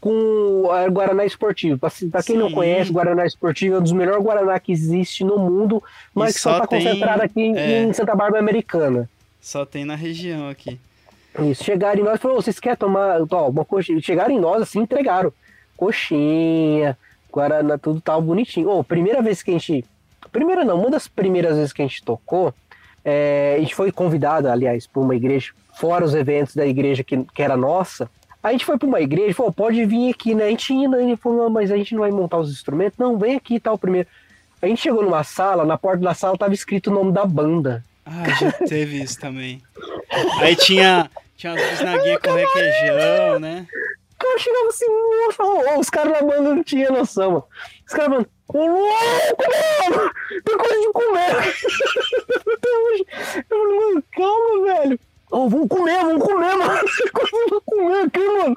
com a Guaraná Esportivo. Pra, pra quem não Sim. conhece, Guaraná Esportivo é um dos melhores Guaraná que existe no mundo, mas só só tá tem- concentrado aqui é. em Santa Bárbara Americana. Só tem na região aqui. Isso, chegaram em nós e falaram, "Ô, vocês querem tomar ó, uma coxinha? Chegaram em nós assim, entregaram. Coxinha, Guaraná, tudo tal bonitinho. Ô, primeira vez que a gente. Primeira não, uma das primeiras vezes que a gente tocou, é, a gente foi convidado, aliás, para uma igreja, fora os eventos da igreja que, que era nossa. A gente foi para uma igreja e falou, pode vir aqui, né? A gente ia, ele falou, mas a gente não vai montar os instrumentos. Não, vem aqui e tal, primeiro. A gente chegou numa sala, na porta da sala tava escrito o nome da banda. Ah, já teve isso também. Aí tinha, tinha as bisnaguinhas com requeijão, né? caras chegavam assim, nossa, ô, ô, os caras da banda não tinham noção, mano. Os caras, mano, ô louco, mano! Tem coisa de comer! Eu falei, mano, calma, velho. Ô, vamos comer, vamos comer, mano. Pra comer aqui, mano.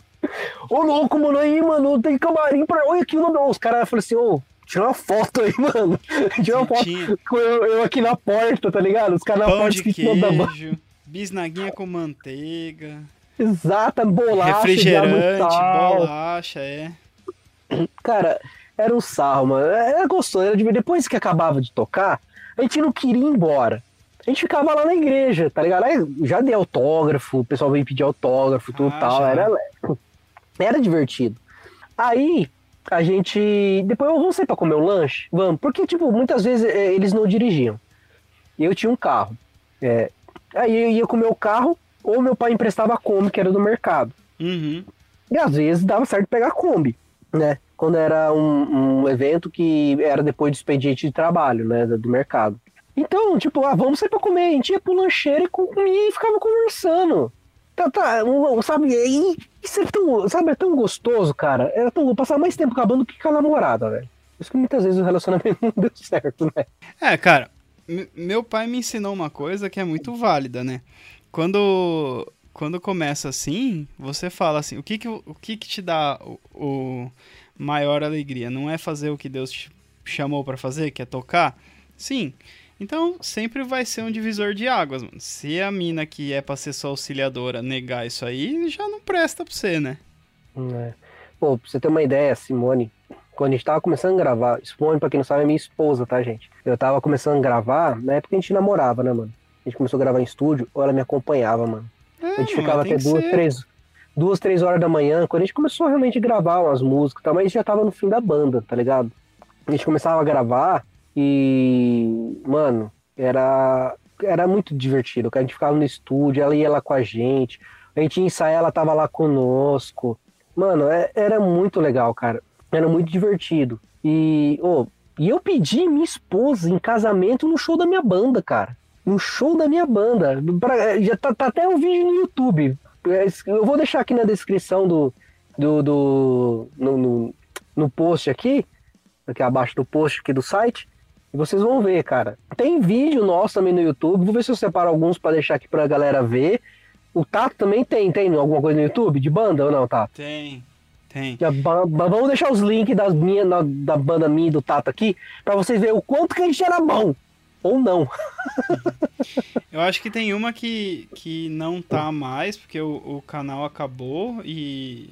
Ô, louco, mano, aí, mano, tem camarim pra. Olha aqui o nome. Os caras falaram assim, ô, tira uma foto aí, mano. Tira uma foto eu, eu aqui na porta, tá ligado? Os caras na porta de escrito o nome da banda. queijo, bisnaguinha com manteiga, Exata, bolacha, refrigerante, bolacha, é. Cara, era um sarro, mano. Era gostoso. Era de... Depois que acabava de tocar, a gente não queria ir embora. A gente ficava lá na igreja, tá ligado? Aí já dei autógrafo, o pessoal veio pedir autógrafo, tudo Ah, tal. já. Era, era divertido. Aí a gente. Depois vamos sair pra comer um lanche? Vamos. Porque, tipo, muitas vezes eh, eles não dirigiam. Eu tinha um carro. É, aí eu ia com o meu carro, ou meu pai emprestava a Kombi, que era do mercado. Uhum. E às vezes dava certo pegar a Kombi, né? Quando era um, um evento que era depois do expediente de trabalho, né? Do do mercado. Então, tipo, ah, vamos sair pra comer. A gente ia pro lancheiro e comia e ficava conversando. Tá, tá, sabe? E isso é tão, sabe, é tão gostoso, cara. Era tão passar mais tempo acabando que com a namorada, velho. Por isso que muitas vezes o relacionamento não deu certo, né? É, cara, meu pai me ensinou uma coisa que é muito válida, né? Quando, quando começa assim, você fala assim, o que que, o que, que te dá o, o maior alegria? Não é fazer o que Deus te chamou pra fazer, que é tocar? Sim. Então, sempre vai ser um divisor de águas, mano. Se a mina que é pra ser sua auxiliadora negar isso aí, já não presta pra você, né? É. Pô, pra você ter uma ideia, Simone, quando a gente tava começando a gravar, Simone, pra quem não sabe, é minha esposa, tá, gente? Eu tava começando a gravar, na época a gente namorava, né, mano? A gente começou a gravar em estúdio, ou ela me acompanhava, mano. É, A gente mano, ficava até duas, ser. três, duas, três horas da manhã, quando a gente começou realmente a gravar umas músicas, e tal, mas já tava no fim da banda, tá ligado? A gente começava a gravar e, mano, era, era muito divertido. A gente ficava no estúdio, ela ia lá com a gente, a gente ia ensaiar, ela tava lá conosco. Mano, é- era muito legal, cara. Era muito divertido. E, ô, e eu pedi minha esposa em casamento no show da minha banda, cara. No show da minha banda. Pra- já tá, tá até o vídeo no YouTube. É, Eu vou deixar aqui na descrição do. do, do no, no, no post aqui, aqui abaixo do post aqui do site. E vocês vão ver, cara. Tem vídeo nosso também no YouTube. Vou ver se eu separo alguns pra deixar aqui pra galera ver. O Tato também tem, tem alguma coisa no YouTube de banda ou não, Tato? Tem, tem. Já vamos deixar os links das minha, na- da banda minha e do Tato aqui, pra vocês verem o quanto que a gente era bom. Ou não. Eu acho que tem uma que, que não tá mais, porque o, o canal acabou e,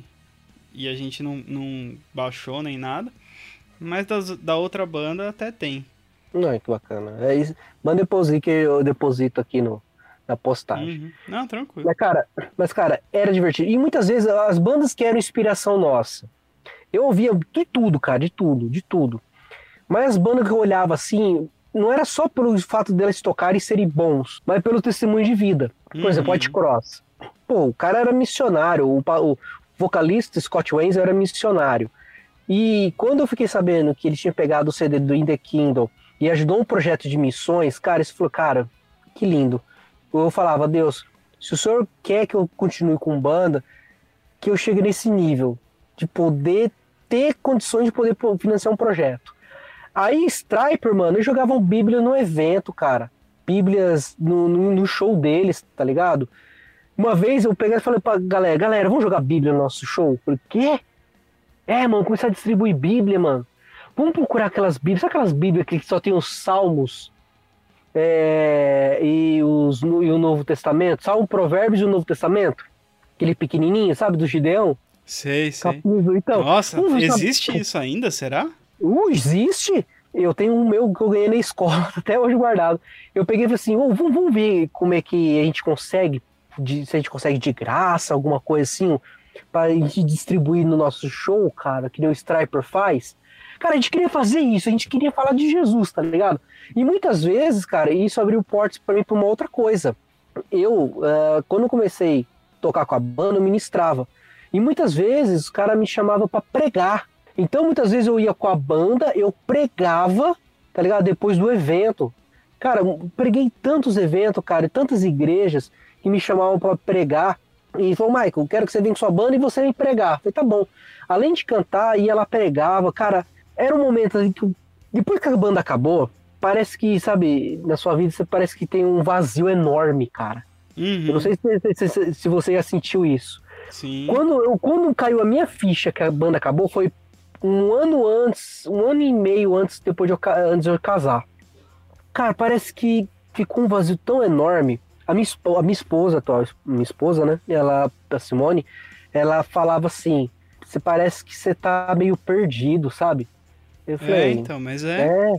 e a gente não, não baixou nem nada. Mas das- da outra banda até tem. Não, que bacana. É isso. Manda deposit que eu deposito aqui no, na postagem. Uhum. Não, tranquilo. Mas, cara, mas, cara, era divertido. E muitas vezes as bandas que eram inspiração nossa. Eu ouvia de tudo, cara, de tudo, de tudo. Mas as bandas que eu olhava assim, não era só pelo fato delas tocarem e serem bons, mas pelo testemunho de vida. Por exemplo, Uhum. White Cross. Pô, o cara era missionário, o, o vocalista Scott Wenzel era missionário. E quando eu fiquei sabendo que ele tinha pegado o CD do In The Kingdom e ajudou um projeto de missões, cara, isso falou, cara, que lindo. Eu falava, Deus, se o senhor quer que eu continue com banda, que eu chegue nesse nível de poder ter condições de poder financiar um projeto. Aí, Striper, mano, eles jogavam Bíblia no evento, cara. Bíblias no, no, no show deles, tá ligado? Uma vez eu peguei e falei pra galera, galera, vamos jogar Bíblia no nosso show? Eu falei, quê? É, mano, começar a distribuir Bíblia, mano. Vamos procurar aquelas Bíblias, sabe aquelas Bíblias que só tem os Salmos é, e, os, e o Novo Testamento? Salmo, Provérbios e o Novo Testamento? Aquele pequenininho, sabe, do Gideão? Sei, sei. Então. Nossa, ver, sabe- existe isso ainda, será? Uh, existe? Eu tenho um meu que eu ganhei na escola, até hoje guardado. Eu peguei e falei assim, "Ô, vamos, vamos ver como é que a gente consegue, de- se a gente consegue de graça, alguma coisa assim, pra gente distribuir no nosso show, cara, que nem o Striper faz. Cara, a gente queria fazer isso, a gente queria falar de Jesus, tá ligado? E muitas vezes, cara, isso abriu portas pra mim pra uma outra coisa. Eu, ah, quando comecei a tocar com a banda, eu ministrava. E muitas vezes o cara me chamava pra pregar. Então muitas vezes eu ia com a banda, eu pregava, tá ligado? Depois do evento. Cara, preguei tantos eventos, cara, tantas igrejas que me chamavam pra pregar. E falou, Michael, quero que você venha com sua banda e você vem pregar. Eu falei, tá bom. Além de cantar, e ela pregava, cara, era um momento assim que. Depois que a banda acabou, parece que, sabe, na sua vida você parece que tem um vazio enorme, cara. Uhum, Eu não sei se, se- se você já sentiu isso. Sim. Quando, eu- quando caiu a minha ficha que a banda acabou, foi um ano antes, um ano e meio antes, depois de eu, antes de eu casar. Cara, parece que ficou um vazio tão enorme. A minha, a minha esposa, atual, minha esposa, né? Ela, a Simone, ela falava assim: você parece que você tá meio perdido, sabe? Eu É, falei, então, mas é. é,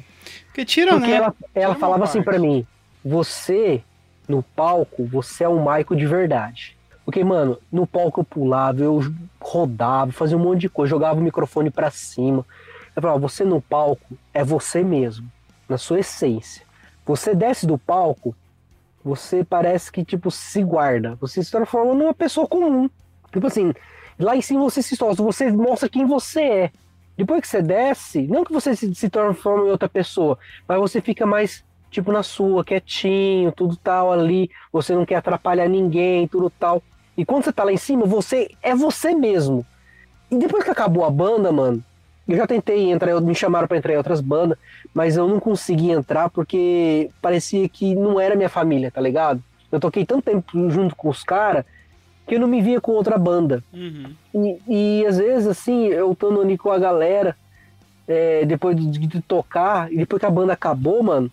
Porque tira, porque né? ela, ela falava assim parte. pra mim: você, no palco, você é um Michael de verdade. Porque, mano, no palco eu pulava, eu rodava, fazia um monte de coisa, jogava o microfone pra cima. Eu falava: você no palco é você mesmo, na sua essência. Você desce do palco, você parece que, tipo, se guarda. Você se transforma numa pessoa comum. Tipo assim, lá em cima você se torna, você mostra quem você é. Depois que você desce, não que você se, se transforma em outra pessoa, mas você fica mais, tipo, na sua, quietinho, tudo tal ali. Você não quer atrapalhar ninguém, tudo tal. E quando você tá lá em cima, você é você mesmo. E depois que acabou a banda, mano, eu já tentei entrar, me chamaram pra entrar em outras bandas, mas eu não consegui entrar porque parecia que não era minha família, tá ligado? Eu toquei tanto tempo junto com os caras que eu não me via com outra banda. Uhum. E, e às vezes, assim, eu estando ali com a galera, é, depois de, de tocar, e depois que a banda acabou, mano,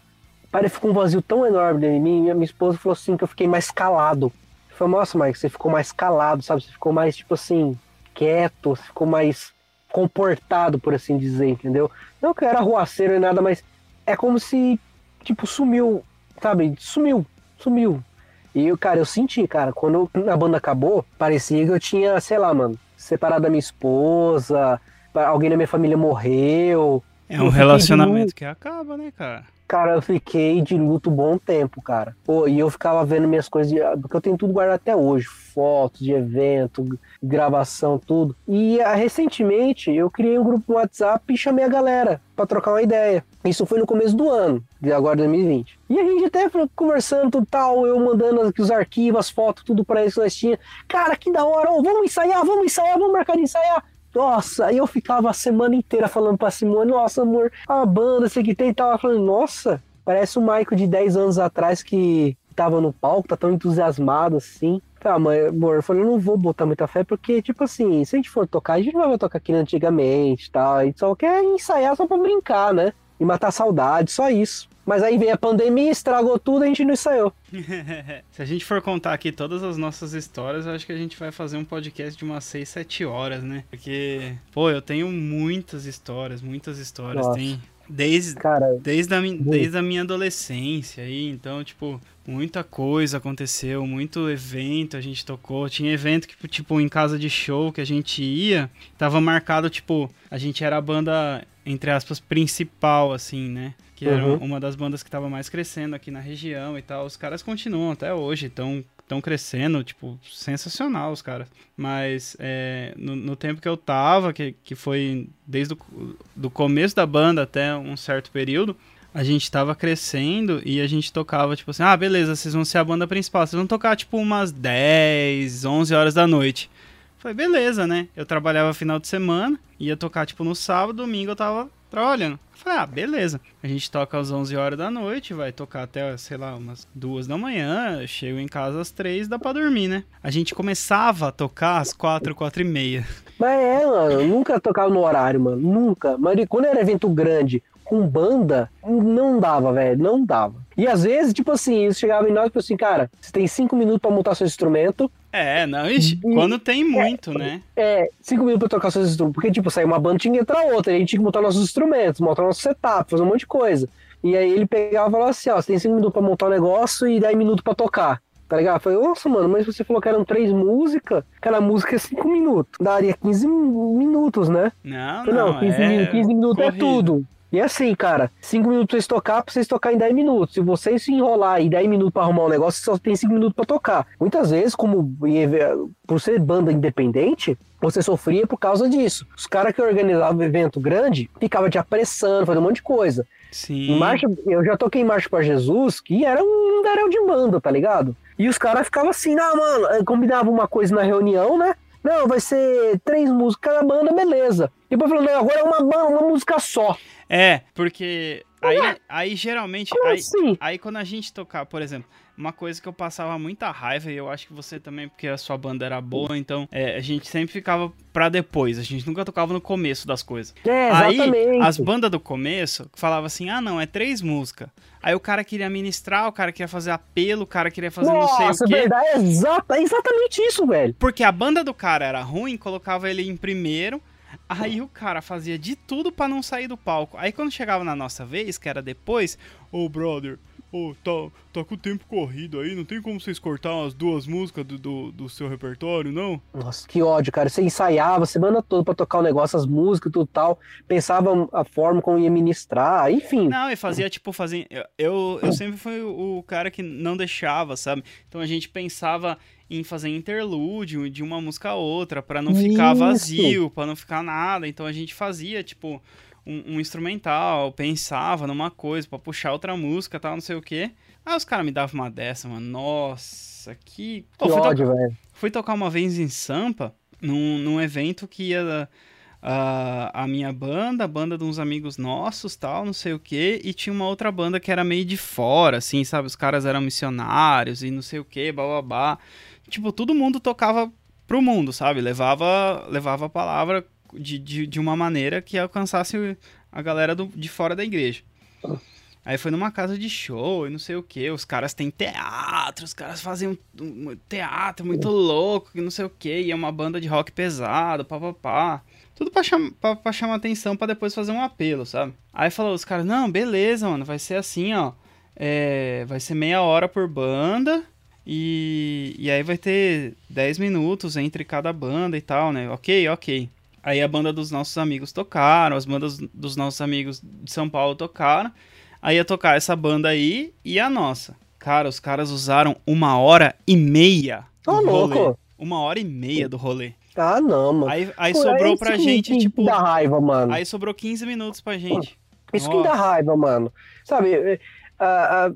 parece que ficou um vazio tão enorme dentro de mim. Minha, minha esposa falou assim que eu fiquei mais calado. Eu falei, nossa, Mike, você ficou mais calado, sabe? Você ficou mais, tipo assim, quieto, você ficou mais comportado, por assim dizer, entendeu? Não que eu era ruaceiro nem nada, mas é como se, tipo, sumiu, sabe? Sumiu, sumiu. E eu, cara, eu senti, cara, quando a banda acabou, parecia que eu tinha, sei lá, mano, separado da minha esposa, alguém da minha família morreu. É um relacionamento que acaba, né, cara? Cara, eu fiquei de luto um bom tempo, cara. Pô, e eu ficava vendo minhas coisas, de- porque eu tenho tudo guardado até hoje, fotos de evento, gravação, tudo. E ah, recentemente eu criei um grupo no WhatsApp e chamei a galera pra trocar uma ideia. Isso foi no começo do ano, de agora 2020. E a gente até conversando tudo tal, eu mandando aqui os arquivos, as fotos, tudo pra eles que nós tínhamos. Cara, que da hora, vamos ensaiar, vamos ensaiar, vamos marcar de ensaiar. Nossa, aí eu ficava a semana inteira falando pra Simone, nossa, amor, a banda, sei que tem e tal. Falando, nossa, parece o Michael de 10 anos atrás que tava no palco, tá tão entusiasmado assim. Tá, mas, amor, eu falei, eu não vou botar muita fé, porque, tipo assim, se a gente for tocar, a gente não vai tocar aqui antigamente e tal. A gente só quer ensaiar só pra brincar, né? E matar saudade, só isso. Mas aí veio a pandemia, estragou tudo, a gente não ensaiou. Se a gente for contar aqui todas as nossas histórias, eu acho que a gente vai fazer um podcast de umas 6, 7 horas, né? Porque, pô, eu tenho muitas histórias, muitas histórias. Nossa. Tem desde, Cara, desde, a, desde a minha adolescência aí, então, tipo, muita coisa aconteceu, muito evento a gente tocou. Tinha evento que, tipo, em casa de show que a gente ia, tava marcado, tipo, a gente era a banda, entre aspas, principal, assim, né? Que era Uhum. uma das bandas que tava mais crescendo aqui na região e tal. Os caras continuam até hoje, estão tão crescendo, tipo, sensacional os caras. Mas é, no, no tempo que eu tava, que, que foi desde o do começo da banda até um certo período, a gente tava crescendo e a gente tocava, tipo assim, ah, beleza, vocês vão ser a banda principal, vocês vão tocar, tipo, umas 10, 11 horas da noite. Falei, beleza, né? Eu trabalhava final de semana, ia tocar, tipo, no sábado, domingo eu tava trabalhando. Falei, ah, beleza. A gente toca às 11 horas da noite, vai tocar até, sei lá, umas duas da manhã, chego em casa às 3, dá pra dormir, né? A gente começava a tocar às 4, 4 e meia. Mas é, mano, nunca tocava no horário, mano. Nunca. Mas quando era evento grande, com banda, não dava, velho. Não dava. E às vezes, tipo assim, eles chegavam em nós e tipo assim, cara, você tem cinco minutos pra montar seu instrumento. É, não, ixi, E- quando tem muito, né? É, cinco minutos pra tocar seus instrumentos. Porque, tipo, saiu uma banda, tinha que entrar outra. A gente tinha que montar nossos instrumentos, montar nosso setup, fazer um monte de coisa. E aí ele pegava e falava assim, ó, você tem cinco minutos pra montar o negócio e 10 minutos pra tocar. Tá ligado? Eu falei, nossa, mano, mas você falou que eram três músicas, cada música é cinco minutos. Daria 15 minutos, né? Não, Falei, não, não, 15, é min- 15 minutos é corrido. tudo. E assim, cara, 5 minutos pra vocês tocar, pra vocês tocar em 10 minutos. Se vocês se enrolar em 10 minutos pra arrumar um negócio, você só tem 5 minutos pra tocar. Muitas vezes, como por ser banda independente, você sofria por causa disso. Os caras que organizavam evento grande ficavam te apressando, fazendo um monte de coisa. Sim. Marcha, eu já toquei em Marcha para Jesus, que era um daréu de banda, tá ligado? E os caras ficavam assim, ah, mano, combinava uma coisa na reunião, né? Não, vai ser três músicas cada banda, beleza. E depois falou, não, agora é uma, uma música só. É, porque aí, aí geralmente. Aí, assim? aí quando a gente tocar, por exemplo, uma coisa que eu passava muita raiva, e eu acho que você também, porque a sua banda era boa, então é, a gente sempre ficava pra depois, a gente nunca tocava no começo das coisas. É, Aí, exatamente. as bandas do começo falavam assim: ah, não, é três músicas. Aí o cara queria ministrar, o cara queria fazer apelo, o cara queria fazer não sei Nossa, o quê. verdade, é, exata, é exatamente isso, velho. Porque a banda do cara era ruim, colocava ele em primeiro. Aí o cara fazia de tudo pra não sair do palco. Aí quando chegava na nossa vez, que era depois, ô brother, ô, tá, tá com o tempo corrido aí, não tem como vocês cortar umas duas músicas do, do, do seu repertório, não? Nossa, que ódio, cara. Você ensaiava a semana toda pra tocar o negócio, as músicas e tudo tal. Pensava a forma como ia ministrar, enfim. Não, e fazia tipo, fazia. Eu, eu, eu sempre fui o cara que não deixava, sabe? Então a gente pensava em fazer interlúdio de uma música a outra, pra não ficar Isso. vazio, pra não ficar nada. Então a gente fazia, tipo, um, um instrumental, pensava numa coisa pra puxar outra música, tal, não sei o quê. Aí os caras me davam uma dessa, mano. Nossa, que. Que fui, to- ódio, velho. fui tocar uma vez em Sampa, num, num evento que ia a, a minha banda, a banda de uns amigos nossos, tal, não sei o que, e tinha uma outra banda que era meio de fora, assim, sabe? Os caras eram missionários e não sei o que, bababá. Tipo, todo mundo tocava pro mundo, sabe? Levava, levava a palavra de, de, de uma maneira que alcançasse a galera do, de fora da igreja. Aí foi numa casa de show e não sei o que. Os caras têm teatro, os caras fazem um, um teatro muito louco, que não sei o que. E é uma banda de rock pesado, papapá. Tudo pra, cham pra, pra chamar atenção pra depois fazer um apelo, sabe? Aí falou os caras, não, beleza, mano, vai ser assim, ó. É, vai ser meia hora por banda. E, e aí vai ter 10 minutos entre cada banda e tal, né? Ok, ok. Aí a banda dos nossos amigos tocaram, as bandas dos nossos amigos de São Paulo tocaram. Aí ia tocar essa banda aí e a nossa. Cara, os caras usaram uma hora e meia do Ô, rolê. louco. Uma hora e meia do rolê. Ah, não, mano. Aí, aí Pô, sobrou é pra que- gente, que tipo. dá raiva, mano. Aí sobrou 15 minutos pra gente. Isso que dá raiva, mano. Sabe, é, ah, ah,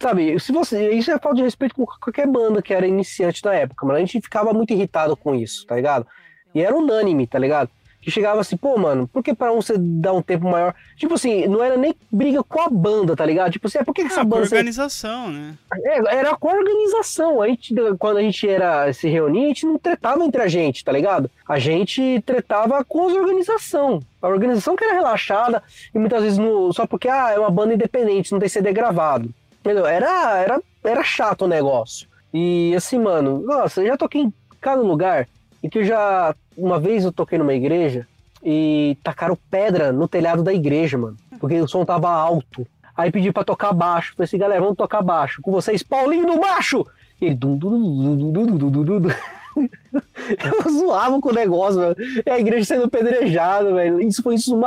sabe, se você. Isso é falta de respeito com qualquer banda que era iniciante na época, mano. A gente ficava muito irritado com isso, tá ligado? E era unânime, tá ligado? Que chegava assim, pô, mano, por que pra um você dar um tempo maior? Tipo assim, não era nem briga com a banda, tá ligado? Tipo assim, é, por que, que essa Ah, por banda. você- organização, né? É, era com a organização. A gente, quando a gente era se reunia, a gente não tretava entre a gente, tá ligado? A gente tretava com as organização. A organização que era relaxada e muitas vezes no, só porque ah, é uma banda independente, não tem CD gravado. Entendeu? Era, era, era chato o negócio. E assim, mano, nossa, eu já toquei em cada lugar e que eu já. Uma vez eu toquei numa igreja e tacaram pedra no telhado da igreja, mano. Porque o som tava alto. Aí pedi para tocar baixo. Falei assim, galera, vamos tocar baixo. Com vocês, Paulinho do Macho! E ele. Dum, dum, dum, eu zoava com o negócio, mano E a igreja sendo pedrejada, velho. Isso foi isso do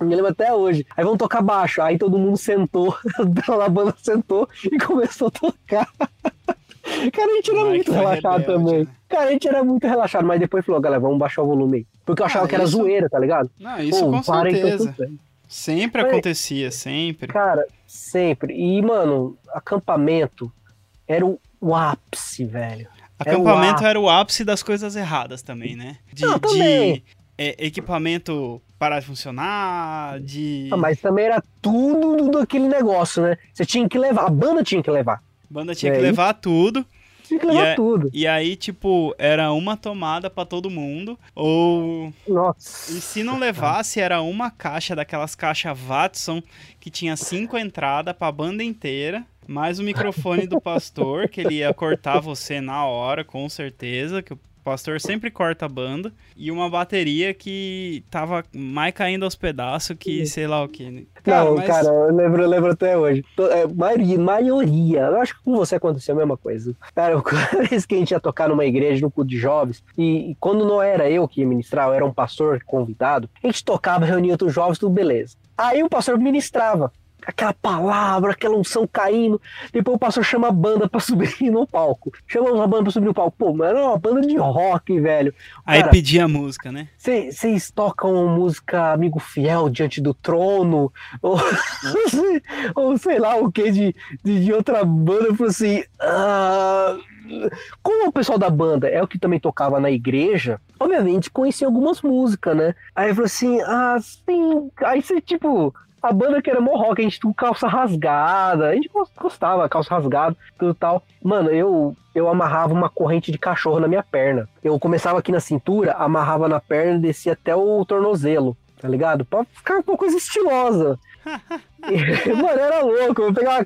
Eu me lembro até hoje. Aí vamos tocar baixo. Aí todo mundo sentou, a banda sentou e começou a tocar. Cara, a gente era muito foi relaxado rebelde, também. né? Cara, a gente era muito relaxado, mas depois falou, galera, vamos baixar o volume aí. Porque eu achava Ah, que era isso- zoeira, tá ligado? Não, isso Pô, com tô certeza. Sempre Mas- acontecia, sempre. Cara, sempre. E, mano, acampamento era o, o ápice, velho. o Acampamento ápice. era o ápice das coisas erradas também, né? De, Não, também. de, é, equipamento parar de funcionar, de Ah, mas também era tudo do- daquele negócio, né? Você tinha que levar, a banda tinha que levar. Banda tinha É, que levar tudo. Tinha que E levar é- tudo. E aí, tipo, era uma tomada pra todo mundo. Ou. Nossa. E se não levasse, era uma caixa daquelas caixas Watson que tinha cinco entradas pra banda inteira. Mais o microfone do pastor, que ele ia cortar você na hora, com certeza. Que o pastor sempre corta a banda. E uma bateria que tava mais caindo aos pedaços que sei lá o que. não, mas- cara, eu lembro, eu lembro até hoje. To- é, maioria, maioria, eu acho que com você aconteceu a mesma coisa. Cara, cada vez que a gente ia tocar numa igreja, num culto de jovens, e, e quando não era eu que ia ministrar, eu era um pastor convidado, a gente tocava, reunia outros jovens, tudo beleza. Aí o pastor ministrava aquela palavra, aquela unção caindo. Depois o pastor chama a banda pra subir no palco. Chama uma banda pra subir no palco. Pô, mas era uma banda de rock, velho. Aí Cara, pedia a música, né? vocês tocam música Amigo Fiel diante do trono? Ou, ou sei lá o que de, de, de outra banda. Eu falei assim. "Ah, como o pessoal da banda é o que também tocava na igreja, obviamente conhecia algumas músicas, né? Aí eu falei assim, ah, sim. Aí você, tipo, a banda que era mó rock, a gente com calça rasgada, a gente gostava, calça rasgada, tudo tal. Mano, eu, eu amarrava uma corrente de cachorro na minha perna. Eu começava aqui na cintura, amarrava na perna e descia até o tornozelo, tá ligado? Pra ficar uma coisa estilosa. Mano, era louco. Eu pegava.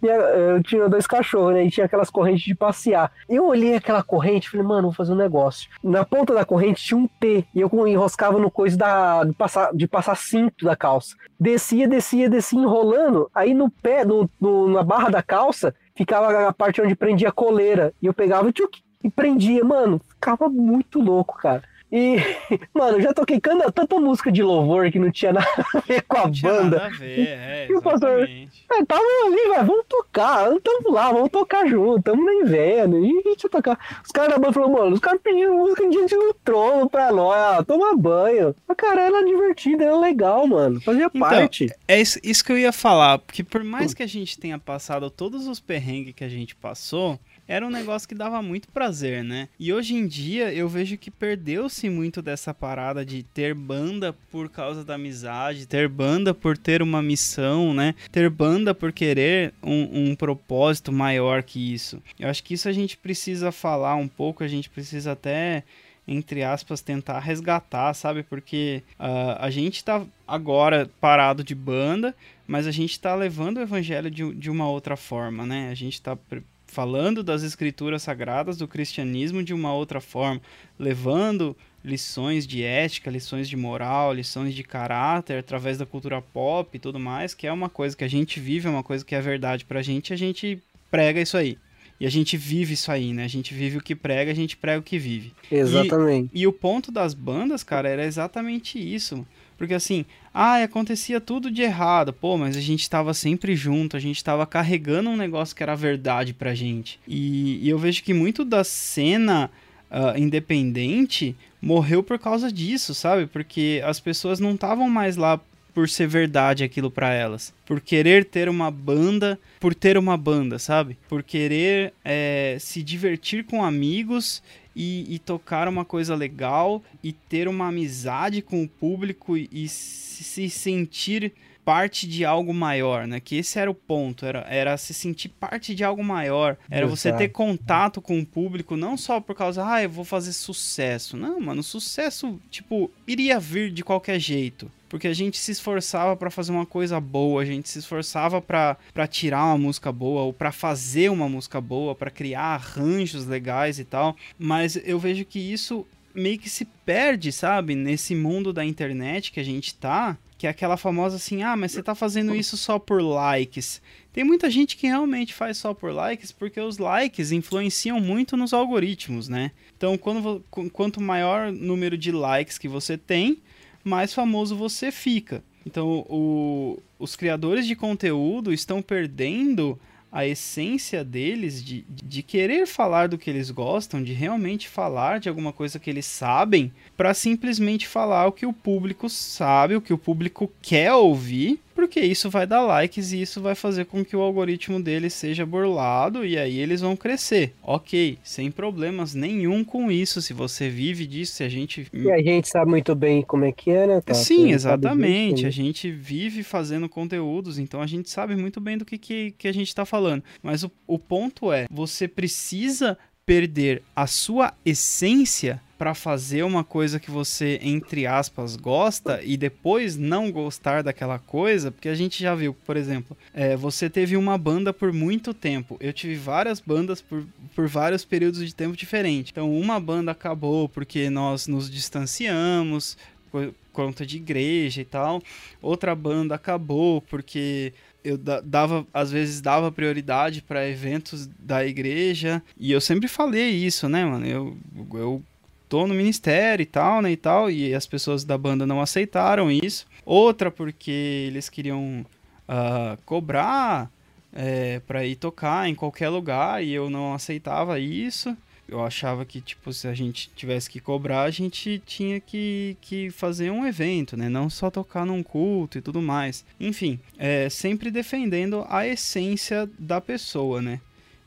minha- Eu tinha dois cachorros, né? E tinha aquelas correntes de passear. Eu olhei aquela corrente e falei, mano, vou fazer um negócio. Na ponta da corrente tinha um T. E eu enroscava no coisa da, de, passar, de passar cinto da calça. Descia, descia, descia, enrolando. Aí no pé, no, no- na barra da calça, ficava a parte onde prendia a coleira. E eu pegava tchuc, e prendia. Mano, ficava muito louco, cara. E, mano, eu já toquei canta- tanta música de louvor que não tinha nada a ver com a Não banda. nada a ver, é, E o pastor-. É, tava ali, velho, vamos tocar, tamo lá, vamos tocar junto, tamo no inverno, e deixa eu tocar. Os caras da banda falaram, mano, os caras pediram música diante do trono pra nós, ah, tomar banho. Mas, cara, era divertido, era legal, mano, fazia Então, parte. É isso, isso que eu ia falar, porque por mais que a gente tenha passado todos os perrengues que a gente passou, era um negócio que dava muito prazer, né? E hoje em dia eu vejo que perdeu-se muito dessa parada de ter banda por causa da amizade, ter banda por ter uma missão, né? Ter banda por querer um, um propósito maior que isso. Eu acho que isso a gente precisa falar um pouco, a gente precisa até entre aspas, tentar resgatar, sabe? Porque ah, a gente tá agora parado de banda, mas a gente tá levando o evangelho de, de uma outra forma, né? A gente tá falando das escrituras sagradas do cristianismo de uma outra forma, levando lições de ética, lições de moral, lições de caráter através da cultura pop e tudo mais, que é uma coisa que a gente vive, é uma coisa que é verdade pra gente, e a gente prega isso aí. E a gente vive isso aí, né? A gente vive o que prega, a gente prega o que vive. Exatamente. E o ponto das bandas, cara, era exatamente isso. Porque assim, ah, acontecia tudo de errado, pô, mas a gente tava sempre junto, a gente tava carregando um negócio que era verdade pra gente. E, e eu vejo que muito da cena ah, independente morreu por causa disso, sabe? Porque as pessoas não estavam mais lá por ser verdade aquilo pra elas. Por querer ter uma banda, por ter uma banda, sabe? Por querer eh, se divertir com amigos e, e tocar uma coisa legal e ter uma amizade com o público e, e se sentir parte de algo maior, né? Que esse era o ponto, era, era se sentir parte de algo maior, era você ter Exato. contato com o público, não só por causa, ah, eu vou fazer sucesso. Não, mano, sucesso, tipo, iria vir de qualquer jeito. Porque a gente se esforçava pra fazer uma coisa boa, a gente se esforçava pra tirar uma música boa ou pra fazer uma música boa, pra criar arranjos legais e tal. Mas eu vejo que isso meio que se perde, sabe? Nesse mundo da internet que a gente tá, que é aquela famosa assim: "Ah, mas você tá fazendo isso só por likes". Tem muita gente que realmente faz só por likes porque os likes influenciam muito nos algoritmos, né? Então, quando, quanto maior número de likes que você tem, mais famoso você fica. Então, o- os criadores de conteúdo estão perdendo a essência deles de, de querer falar do que eles gostam, de realmente falar de alguma coisa que eles sabem, para simplesmente falar o que o público sabe, o que o público quer ouvir, porque isso vai dar likes e isso vai fazer com que o algoritmo deles seja burlado e aí eles vão crescer. Ok, sem problemas nenhum com isso. Se você vive disso, se a gente E a gente sabe muito bem como é que é, né? A Sim, exatamente. disso, A gente vive fazendo conteúdos, então a gente sabe muito bem do que, que, que a gente está falando. Mas o, o ponto é, você precisa perder a sua essência para fazer uma coisa que você, entre aspas, gosta e depois não gostar daquela coisa, porque a gente já viu, por exemplo, é, você teve uma banda por muito tempo. Eu tive várias bandas por, por vários períodos de tempo diferentes. Então, uma banda acabou porque nós nos distanciamos, por conta de igreja e tal. Outra banda acabou porque eu da- dava, às vezes dava prioridade para eventos da igreja. E eu sempre falei isso, né, mano? Eu, eu tô no ministério e tal, né, e tal, e as pessoas da banda não aceitaram isso. Outra porque eles queriam uh, cobrar é, para ir tocar em qualquer lugar e eu não aceitava isso. Eu achava que, tipo, se a gente tivesse que cobrar, a gente tinha que, que fazer um evento, né? Não só tocar num culto e tudo mais. Enfim, é, sempre defendendo a essência da pessoa, né?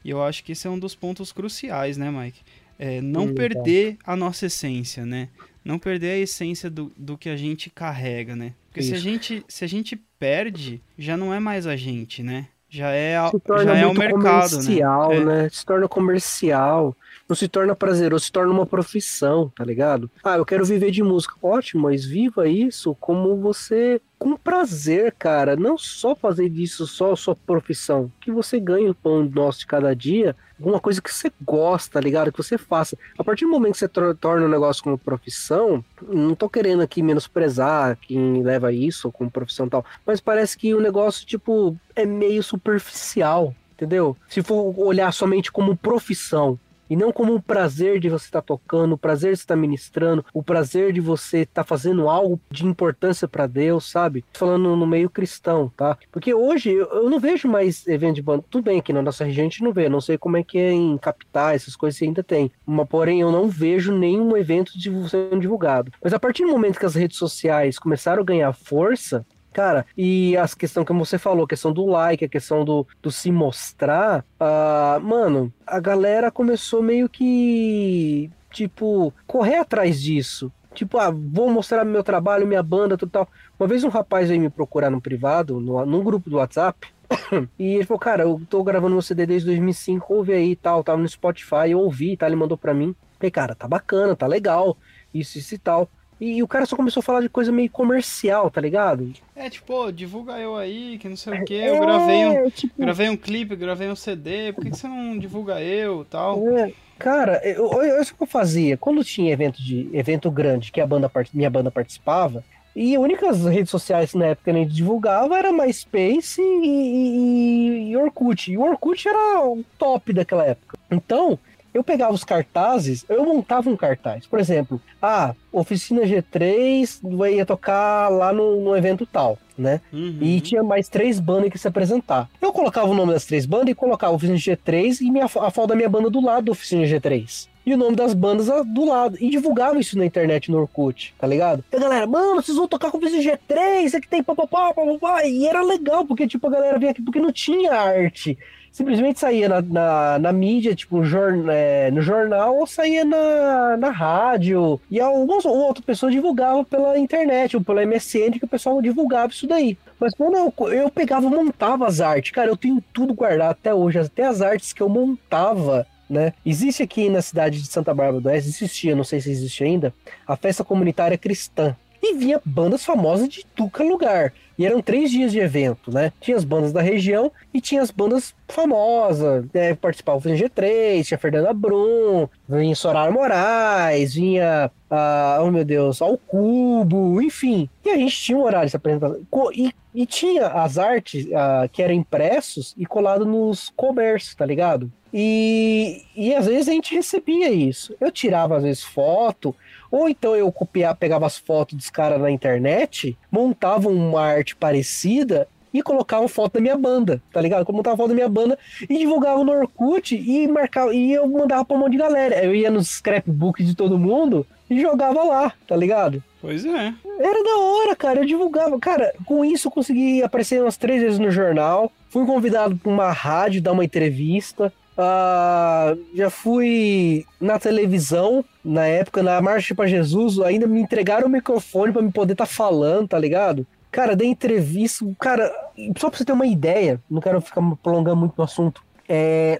E eu acho que esse é um dos pontos cruciais, né, Mike? É, não Sim, perder a nossa essência, né? Não perder a essência do, do que a gente carrega, né? Porque se a, gente, se a gente perde, já não é mais a gente, né? Já é, a- se torna já é o mercado, comercial, né? É. né? Se torna comercial, não se torna prazeroso, se torna uma profissão, tá ligado? Ah, eu quero viver de música. Ótimo, mas viva isso como você com prazer, cara. Não só fazer disso só sua profissão, que você ganhe o pão nosso de cada dia, alguma coisa que você gosta, tá ligado? Que você faça. A partir do momento que você tor- torna o negócio como profissão, não tô querendo aqui menosprezar quem leva isso como profissão e tal, mas parece que o negócio, tipo, é meio superficial, entendeu? Se for olhar somente como profissão. E não como o prazer de você estar tocando, o prazer de estar ministrando, o prazer de você estar fazendo algo de importância para Deus, sabe? Falando no meio cristão, tá? Porque hoje eu não vejo mais evento de banda. Tudo bem que na nossa região a gente não vê, não sei como é que é em capitais, essas coisas ainda tem. Mas, porém, eu não vejo nenhum evento sendo divulgado. Mas a partir do momento que as redes sociais começaram a ganhar força, Cara, e as questão que você falou, a questão do like, a questão do, do se mostrar, ah, mano, a galera começou meio que, tipo, correr atrás disso. Tipo, ah, vou mostrar meu trabalho, minha banda, tudo tal. Uma vez um rapaz veio me procurar no privado, no, num grupo do WhatsApp, e ele falou, cara, eu tô gravando meu CD desde 2005, ouve aí e tal, tava no Spotify, eu ouvi, tá? Ele mandou pra mim. Falei, cara, tá bacana, tá legal, isso, isso e tal. E, o cara só começou a falar de coisa meio comercial, tá ligado? É tipo, divulga eu aí, que não sei o que, eu gravei um, É, tipo, gravei um clipe, gravei um CD, por que, que você não divulga eu tal? É, cara, eu, eu, eu- isso que eu fazia. Quando tinha evento de evento grande que a banda minha banda participava, e as únicas redes sociais na época que a gente divulgava era MySpace e, e, e Orkut. E o Orkut era o top daquela época. Então, eu pegava os cartazes, eu montava um cartaz. Por exemplo, ah, Oficina G3 ia tocar lá no, no evento tal, né? Uhum. E tinha mais três bandas que se apresentar. Eu colocava o nome das três bandas e colocava Oficina G3 e minha, a foto da minha banda do lado da Oficina G3. E o nome das bandas ah, do lado. E divulgava isso na internet, no Orkut, tá ligado? E a galera, mano, vocês vão tocar com Oficina G3, aqui tem papapá, papapá. E era legal, porque tipo, a galera vinha aqui porque não tinha arte. Simplesmente saía na, na, na mídia, tipo, é, no jornal, ou saía na, na rádio. E algumas ou outras pessoas divulgavam pela internet, ou pela MSN, que o pessoal divulgava isso daí. Mas quando eu, eu pegava montava as artes, cara, eu tenho tudo guardado até hoje, até as artes que eu montava. Né? Existe aqui na cidade de Santa Bárbara do Oeste, existia, não sei se existe ainda, a festa comunitária cristã. E vinha bandas famosas de é lugar. E eram três dias de evento, né? Tinha as bandas da região e tinha as bandas famosas, né? Participava o G3, tinha Fernanda Brum, vinha Soraya Moraes, vinha, ah, oh meu Deus, ao Cubo, enfim. E a gente tinha um horário de se apresentar. Co- E, e tinha as artes ah, que eram impressos e colado nos comércios, tá ligado? E, e às vezes a gente recebia isso. Eu tirava, às vezes, foto, ou então eu copiava, pegava as fotos dos caras na internet, montava uma arte parecida e colocava foto da minha banda, tá ligado? Eu montava foto da minha banda e divulgava no Orkut e marcava, e eu mandava pra um monte de galera. Eu ia nos scrapbook de todo mundo e jogava lá, tá ligado? Pois é. Era da hora, cara. Eu divulgava. Cara, com isso eu consegui aparecer umas três vezes no jornal. Fui convidado pra uma rádio dar uma entrevista. Ah, já fui na televisão, na época, na Marcha para Jesus, ainda me entregaram o microfone pra me poder estar falando, tá ligado? Cara, dei entrevista, cara, só pra você ter uma ideia, não quero ficar prolongando muito no assunto. É,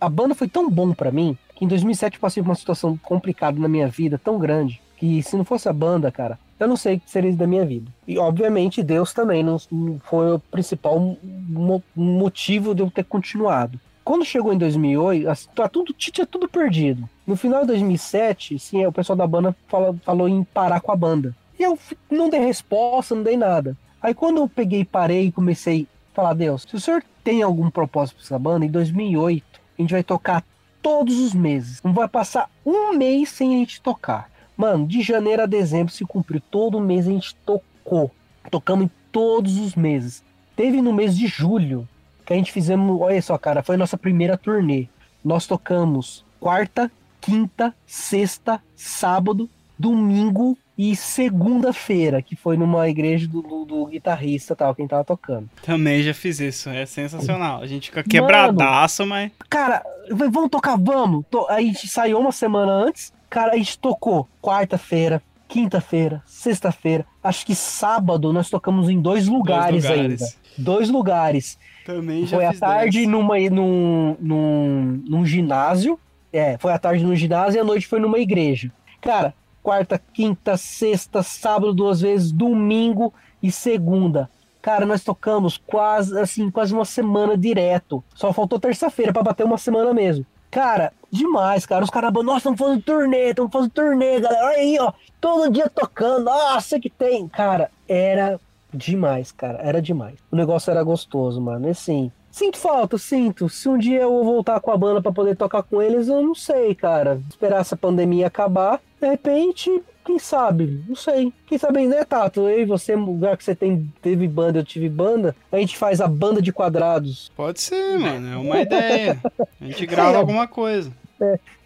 a banda foi tão bom pra mim que em 2007 eu passei por uma situação complicada na minha vida, tão grande, que se não fosse a banda, cara, eu não sei o que seria da minha vida. E obviamente Deus também não, foi o principal mo- motivo de eu ter continuado. Quando chegou em 2008, as- tá tudo, tinha tudo perdido. No final de 2007, sim, o pessoal da banda fala- falou em parar com a banda. E eu não dei resposta, não dei nada. Aí quando eu peguei, parei e comecei a falar, Deus, se o senhor tem algum propósito pra essa banda, em 2008 a gente vai tocar todos os meses. Não vai passar um mês sem a gente tocar. Mano, de janeiro a dezembro se cumpriu. Todo mês a gente tocou. Tocamos em todos os meses. Teve no mês de julho que a gente fizemos. Olha só, cara, foi a nossa primeira turnê. Nós tocamos quarta, quinta, sexta, sábado, domingo e segunda-feira, que foi numa igreja do, do, do guitarrista tal, quem tava tocando. Também já fiz isso, é sensacional. A gente fica quebradaço, mas. Cara, vamos tocar, vamos. To- A gente saiu uma semana antes, cara, a gente tocou quarta-feira, quinta-feira, sexta-feira. Acho que sábado nós tocamos em dois lugares, Dois ainda. Dois lugares. Também já Foi à tarde numa, num, num, num ginásio. É, foi à tarde no ginásio e à noite foi numa igreja. Cara, quarta, quinta, sexta, sábado duas vezes, domingo e segunda. Cara, nós tocamos quase assim, quase uma semana direto. Só faltou terça-feira pra bater uma semana mesmo. Cara, demais, cara. Os caras, nossa, estamos fazendo turnê, estamos fazendo turnê, galera. Olha aí, ó. Todo dia tocando. Nossa, que tem. Cara, era demais, cara. Era demais. O negócio era gostoso, mano. E assim, sinto falta, sinto. Se um dia eu vou voltar com a banda pra poder tocar com eles, eu não sei, cara. Esperar essa pandemia acabar, de repente, quem sabe? Não sei. Quem sabe, né, Tato? Eu e você, lugar que você tem, teve banda, eu tive banda, a gente faz a banda de quadrados. Pode ser, mano. É uma ideia. A gente grava É. alguma coisa.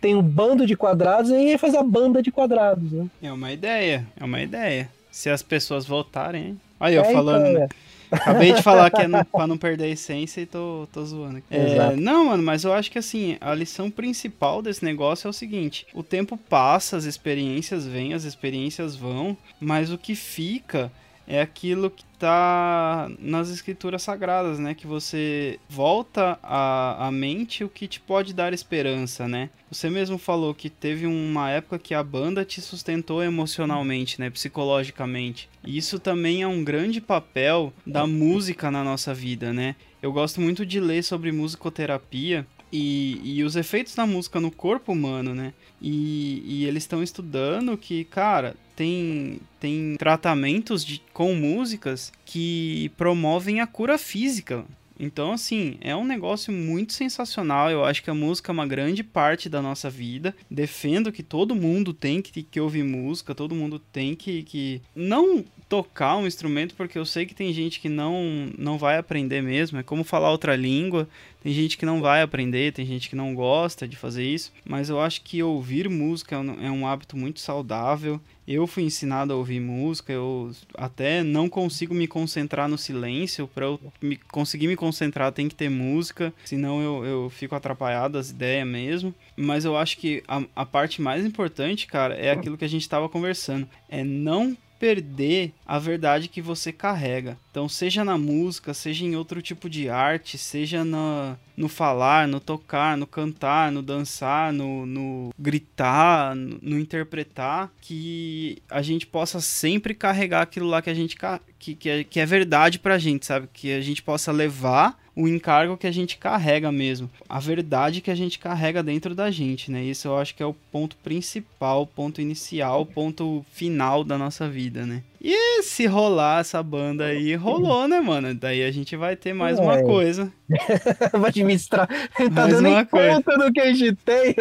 Tem um bando de quadrados e aí faz a banda de quadrados, né? É uma ideia. É uma ideia. Se as pessoas votarem, hein? Aí eu É, falando, então, né? é. Acabei de falar que é no, pra não perder a essência e tô, tô zoando aqui. É, não, mano, mas eu acho que assim, a lição principal desse negócio é o seguinte: o tempo passa, as experiências vêm, as experiências vão, mas o que fica é aquilo que tá nas escrituras sagradas, né? Que você volta à, à mente o que te pode dar esperança, né? Você mesmo falou que teve uma época que a banda te sustentou emocionalmente, né? Psicologicamente. E isso também é um grande papel da música na nossa vida, né? Eu gosto muito de ler sobre musicoterapia e, e os efeitos da música no corpo humano, né? E, e eles estão estudando que, cara, tem, tem tratamentos de, com músicas que promovem a cura física. Então, assim, é um negócio muito sensacional. Eu acho que a música é uma grande parte da nossa vida. Defendo que todo mundo tem que, que ouvir música, todo mundo tem que, que. Não tocar um instrumento, porque eu sei que tem gente que não, não vai aprender mesmo. É como falar outra língua. Tem gente que não vai aprender, tem gente que não gosta de fazer isso. Mas eu acho que ouvir música é um, é hábito muito saudável. Eu fui ensinado a ouvir música, eu até não consigo me concentrar no silêncio. Para eu me, conseguir me concentrar, tem que ter música, senão eu, eu fico atrapalhado das ideias mesmo. Mas eu acho que a, a parte mais importante, cara, é aquilo que a gente estava conversando: é não perder a verdade que você carrega. Então, seja na música, seja em outro tipo de arte, seja no, no falar, no tocar, no cantar, no dançar, no, no gritar, no, no interpretar, que a gente possa sempre carregar aquilo lá que a gente que, que, é, que é verdade pra gente, sabe? Que a gente possa levar o encargo que a gente carrega mesmo, a verdade que a gente carrega dentro da gente, né? Isso eu acho que é o ponto principal, ponto inicial, ponto final da nossa vida, né? E se rolar essa banda aí, rolou, né, mano? Daí a gente vai ter mais uma É. coisa. Vai administrar. tá Mais dando uma coisa. conta do que a gente tem.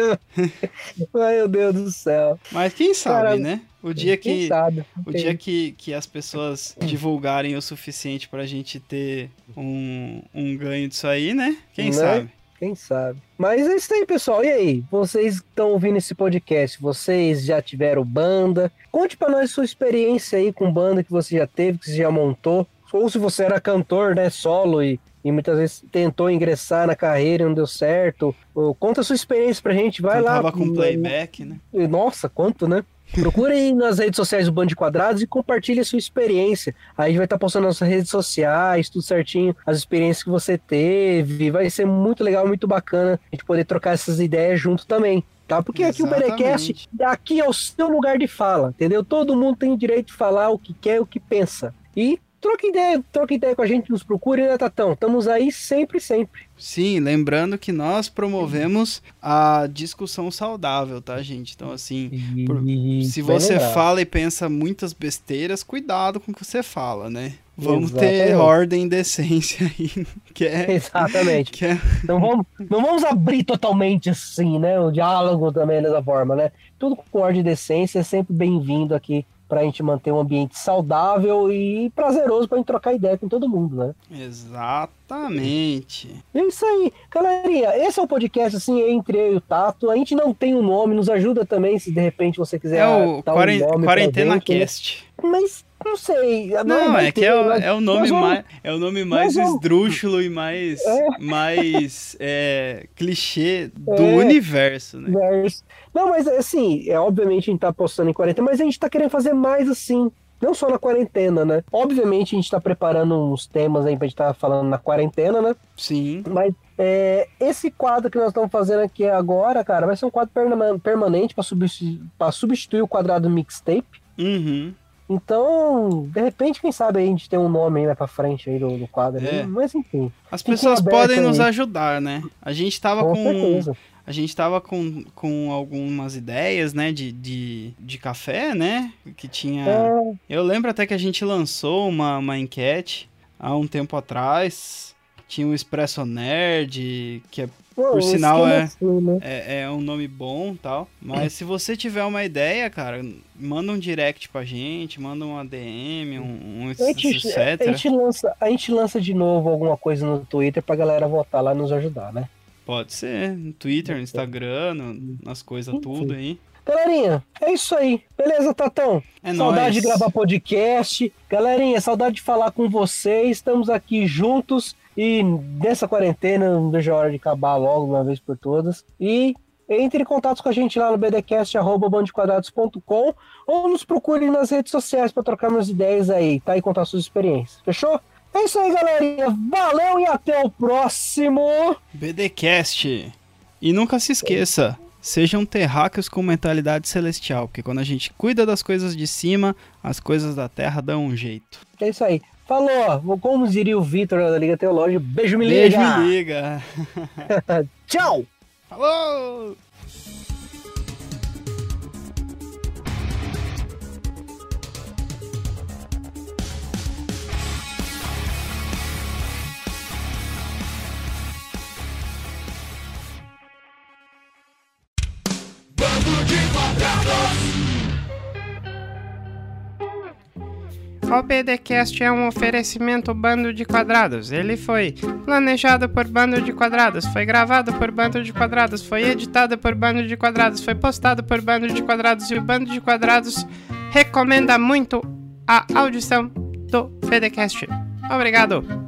Ai, meu Deus do céu. Mas quem sabe, Cara, né? O dia que sabe? o dia que, que as pessoas divulgarem o suficiente pra gente ter um, um ganho disso aí, né? Quem Né? sabe? Quem sabe? Mas é isso aí, pessoal. E aí? Vocês estão ouvindo esse podcast? Vocês já tiveram banda? Conte pra nós sua experiência aí com banda que você já teve, que você já montou. Ou se você era cantor, né, solo e, e muitas vezes tentou ingressar na carreira e não deu certo. Conta a sua experiência pra gente. Vai lá. Tava com playback, né? Nossa, quanto, né? Procure aí nas redes sociais do Bando de Quadrados e compartilhe a sua experiência. Aí a gente vai estar postando nas nossas redes sociais, tudo certinho, as experiências que você teve. Vai ser muito legal, muito bacana a gente poder trocar essas ideias junto também. Tá? Porque aqui o Berecast, Exatamente. aqui é o seu lugar de fala, entendeu? Todo mundo tem direito de falar o que quer, o que pensa. E troca ideia, troca ideia com a gente, nos procure, né, Tatão? Estamos aí sempre, sempre. Sim, lembrando que nós promovemos a discussão saudável, tá, gente? Então, assim, por- se você fala e pensa muitas besteiras, cuidado com o que você fala, né? Vamos ter Exatamente. ordem e decência aí, que é... Exatamente. Que é Não vamos, não vamos abrir totalmente assim, né? O diálogo também dessa forma, né? Tudo com ordem e decência é sempre bem-vindo aqui pra gente manter um ambiente saudável e prazeroso pra gente trocar ideia com todo mundo, né? Exatamente. É isso aí. Galerinha, esse é um podcast assim entre eu e o Tato. A gente não tem um nome, nos ajuda também se de repente você quiser É o dar um Quarentena gente, né? Cast. Mas não sei. Não, vai é que é, é o nome vamos- mais, é o nome mais vamos- esdrúxulo e mais, É. mais é, clichê do É. universo, né? Não, mas assim, é obviamente a gente tá postando em quarentena, mas a gente tá querendo fazer mais assim. Não só na quarentena, né? Obviamente a gente tá preparando uns temas aí pra gente tá falando na quarentena, né? Sim. Mas é, esse quadro que nós estamos fazendo aqui agora, cara, vai ser um quadro perma- permanente pra substituir, pra substituir o quadrado mixtape. Uhum. Então, de repente, quem sabe a gente tem um nome aí mais pra frente aí do, do quadro. É. aí. Mas enfim, As pessoas podem nos aí. ajudar, né? A gente tava com com, a gente tava com, com algumas ideias, né, de, de, de café, né? Que tinha. É, Eu lembro até que a gente lançou uma, uma enquete há um tempo atrás. Tinha o Expresso Nerd, que é pô, Por o sinal, esquema é- assim, né? é, é um nome bom tal. Mas se você tiver uma ideia, cara, manda um direct pra gente, manda um ADM, um, um A gente, a, etc. gente lança, a gente lança de novo alguma coisa no Twitter pra galera votar lá e nos ajudar, né? Pode ser, no Twitter, no Instagram, no- nas coisas tudo aí. Galerinha, é isso aí. Beleza, Tatão? É saudade nóis. de gravar podcast. Galerinha, saudade de falar com vocês. Estamos aqui juntos e nessa quarentena, não vejo a hora de acabar logo, uma vez por todas. E entre em contato com a gente lá no bdcast.bandequadrados.com ou nos procure nas redes sociais para trocar umas ideias aí, tá? E contar suas experiências. Fechou? É isso aí, galerinha. Valeu e até o próximo. BDcast. E nunca se esqueça, sejam terráqueos com mentalidade celestial, porque quando a gente cuida das coisas de cima, as coisas da terra dão um jeito. É isso aí. Falou, como diria o Vitor da Liga Teológica, beijo, me Beijo, liga. me liga. Tchau. Falou! O BDcast é um oferecimento Bando de Quadrados. Ele foi planejado por Bando de Quadrados, foi gravado por Bando de Quadrados, foi editado por Bando de Quadrados, foi postado por Bando de Quadrados e o Bando de Quadrados recomenda muito a audição do BDcast. Obrigado!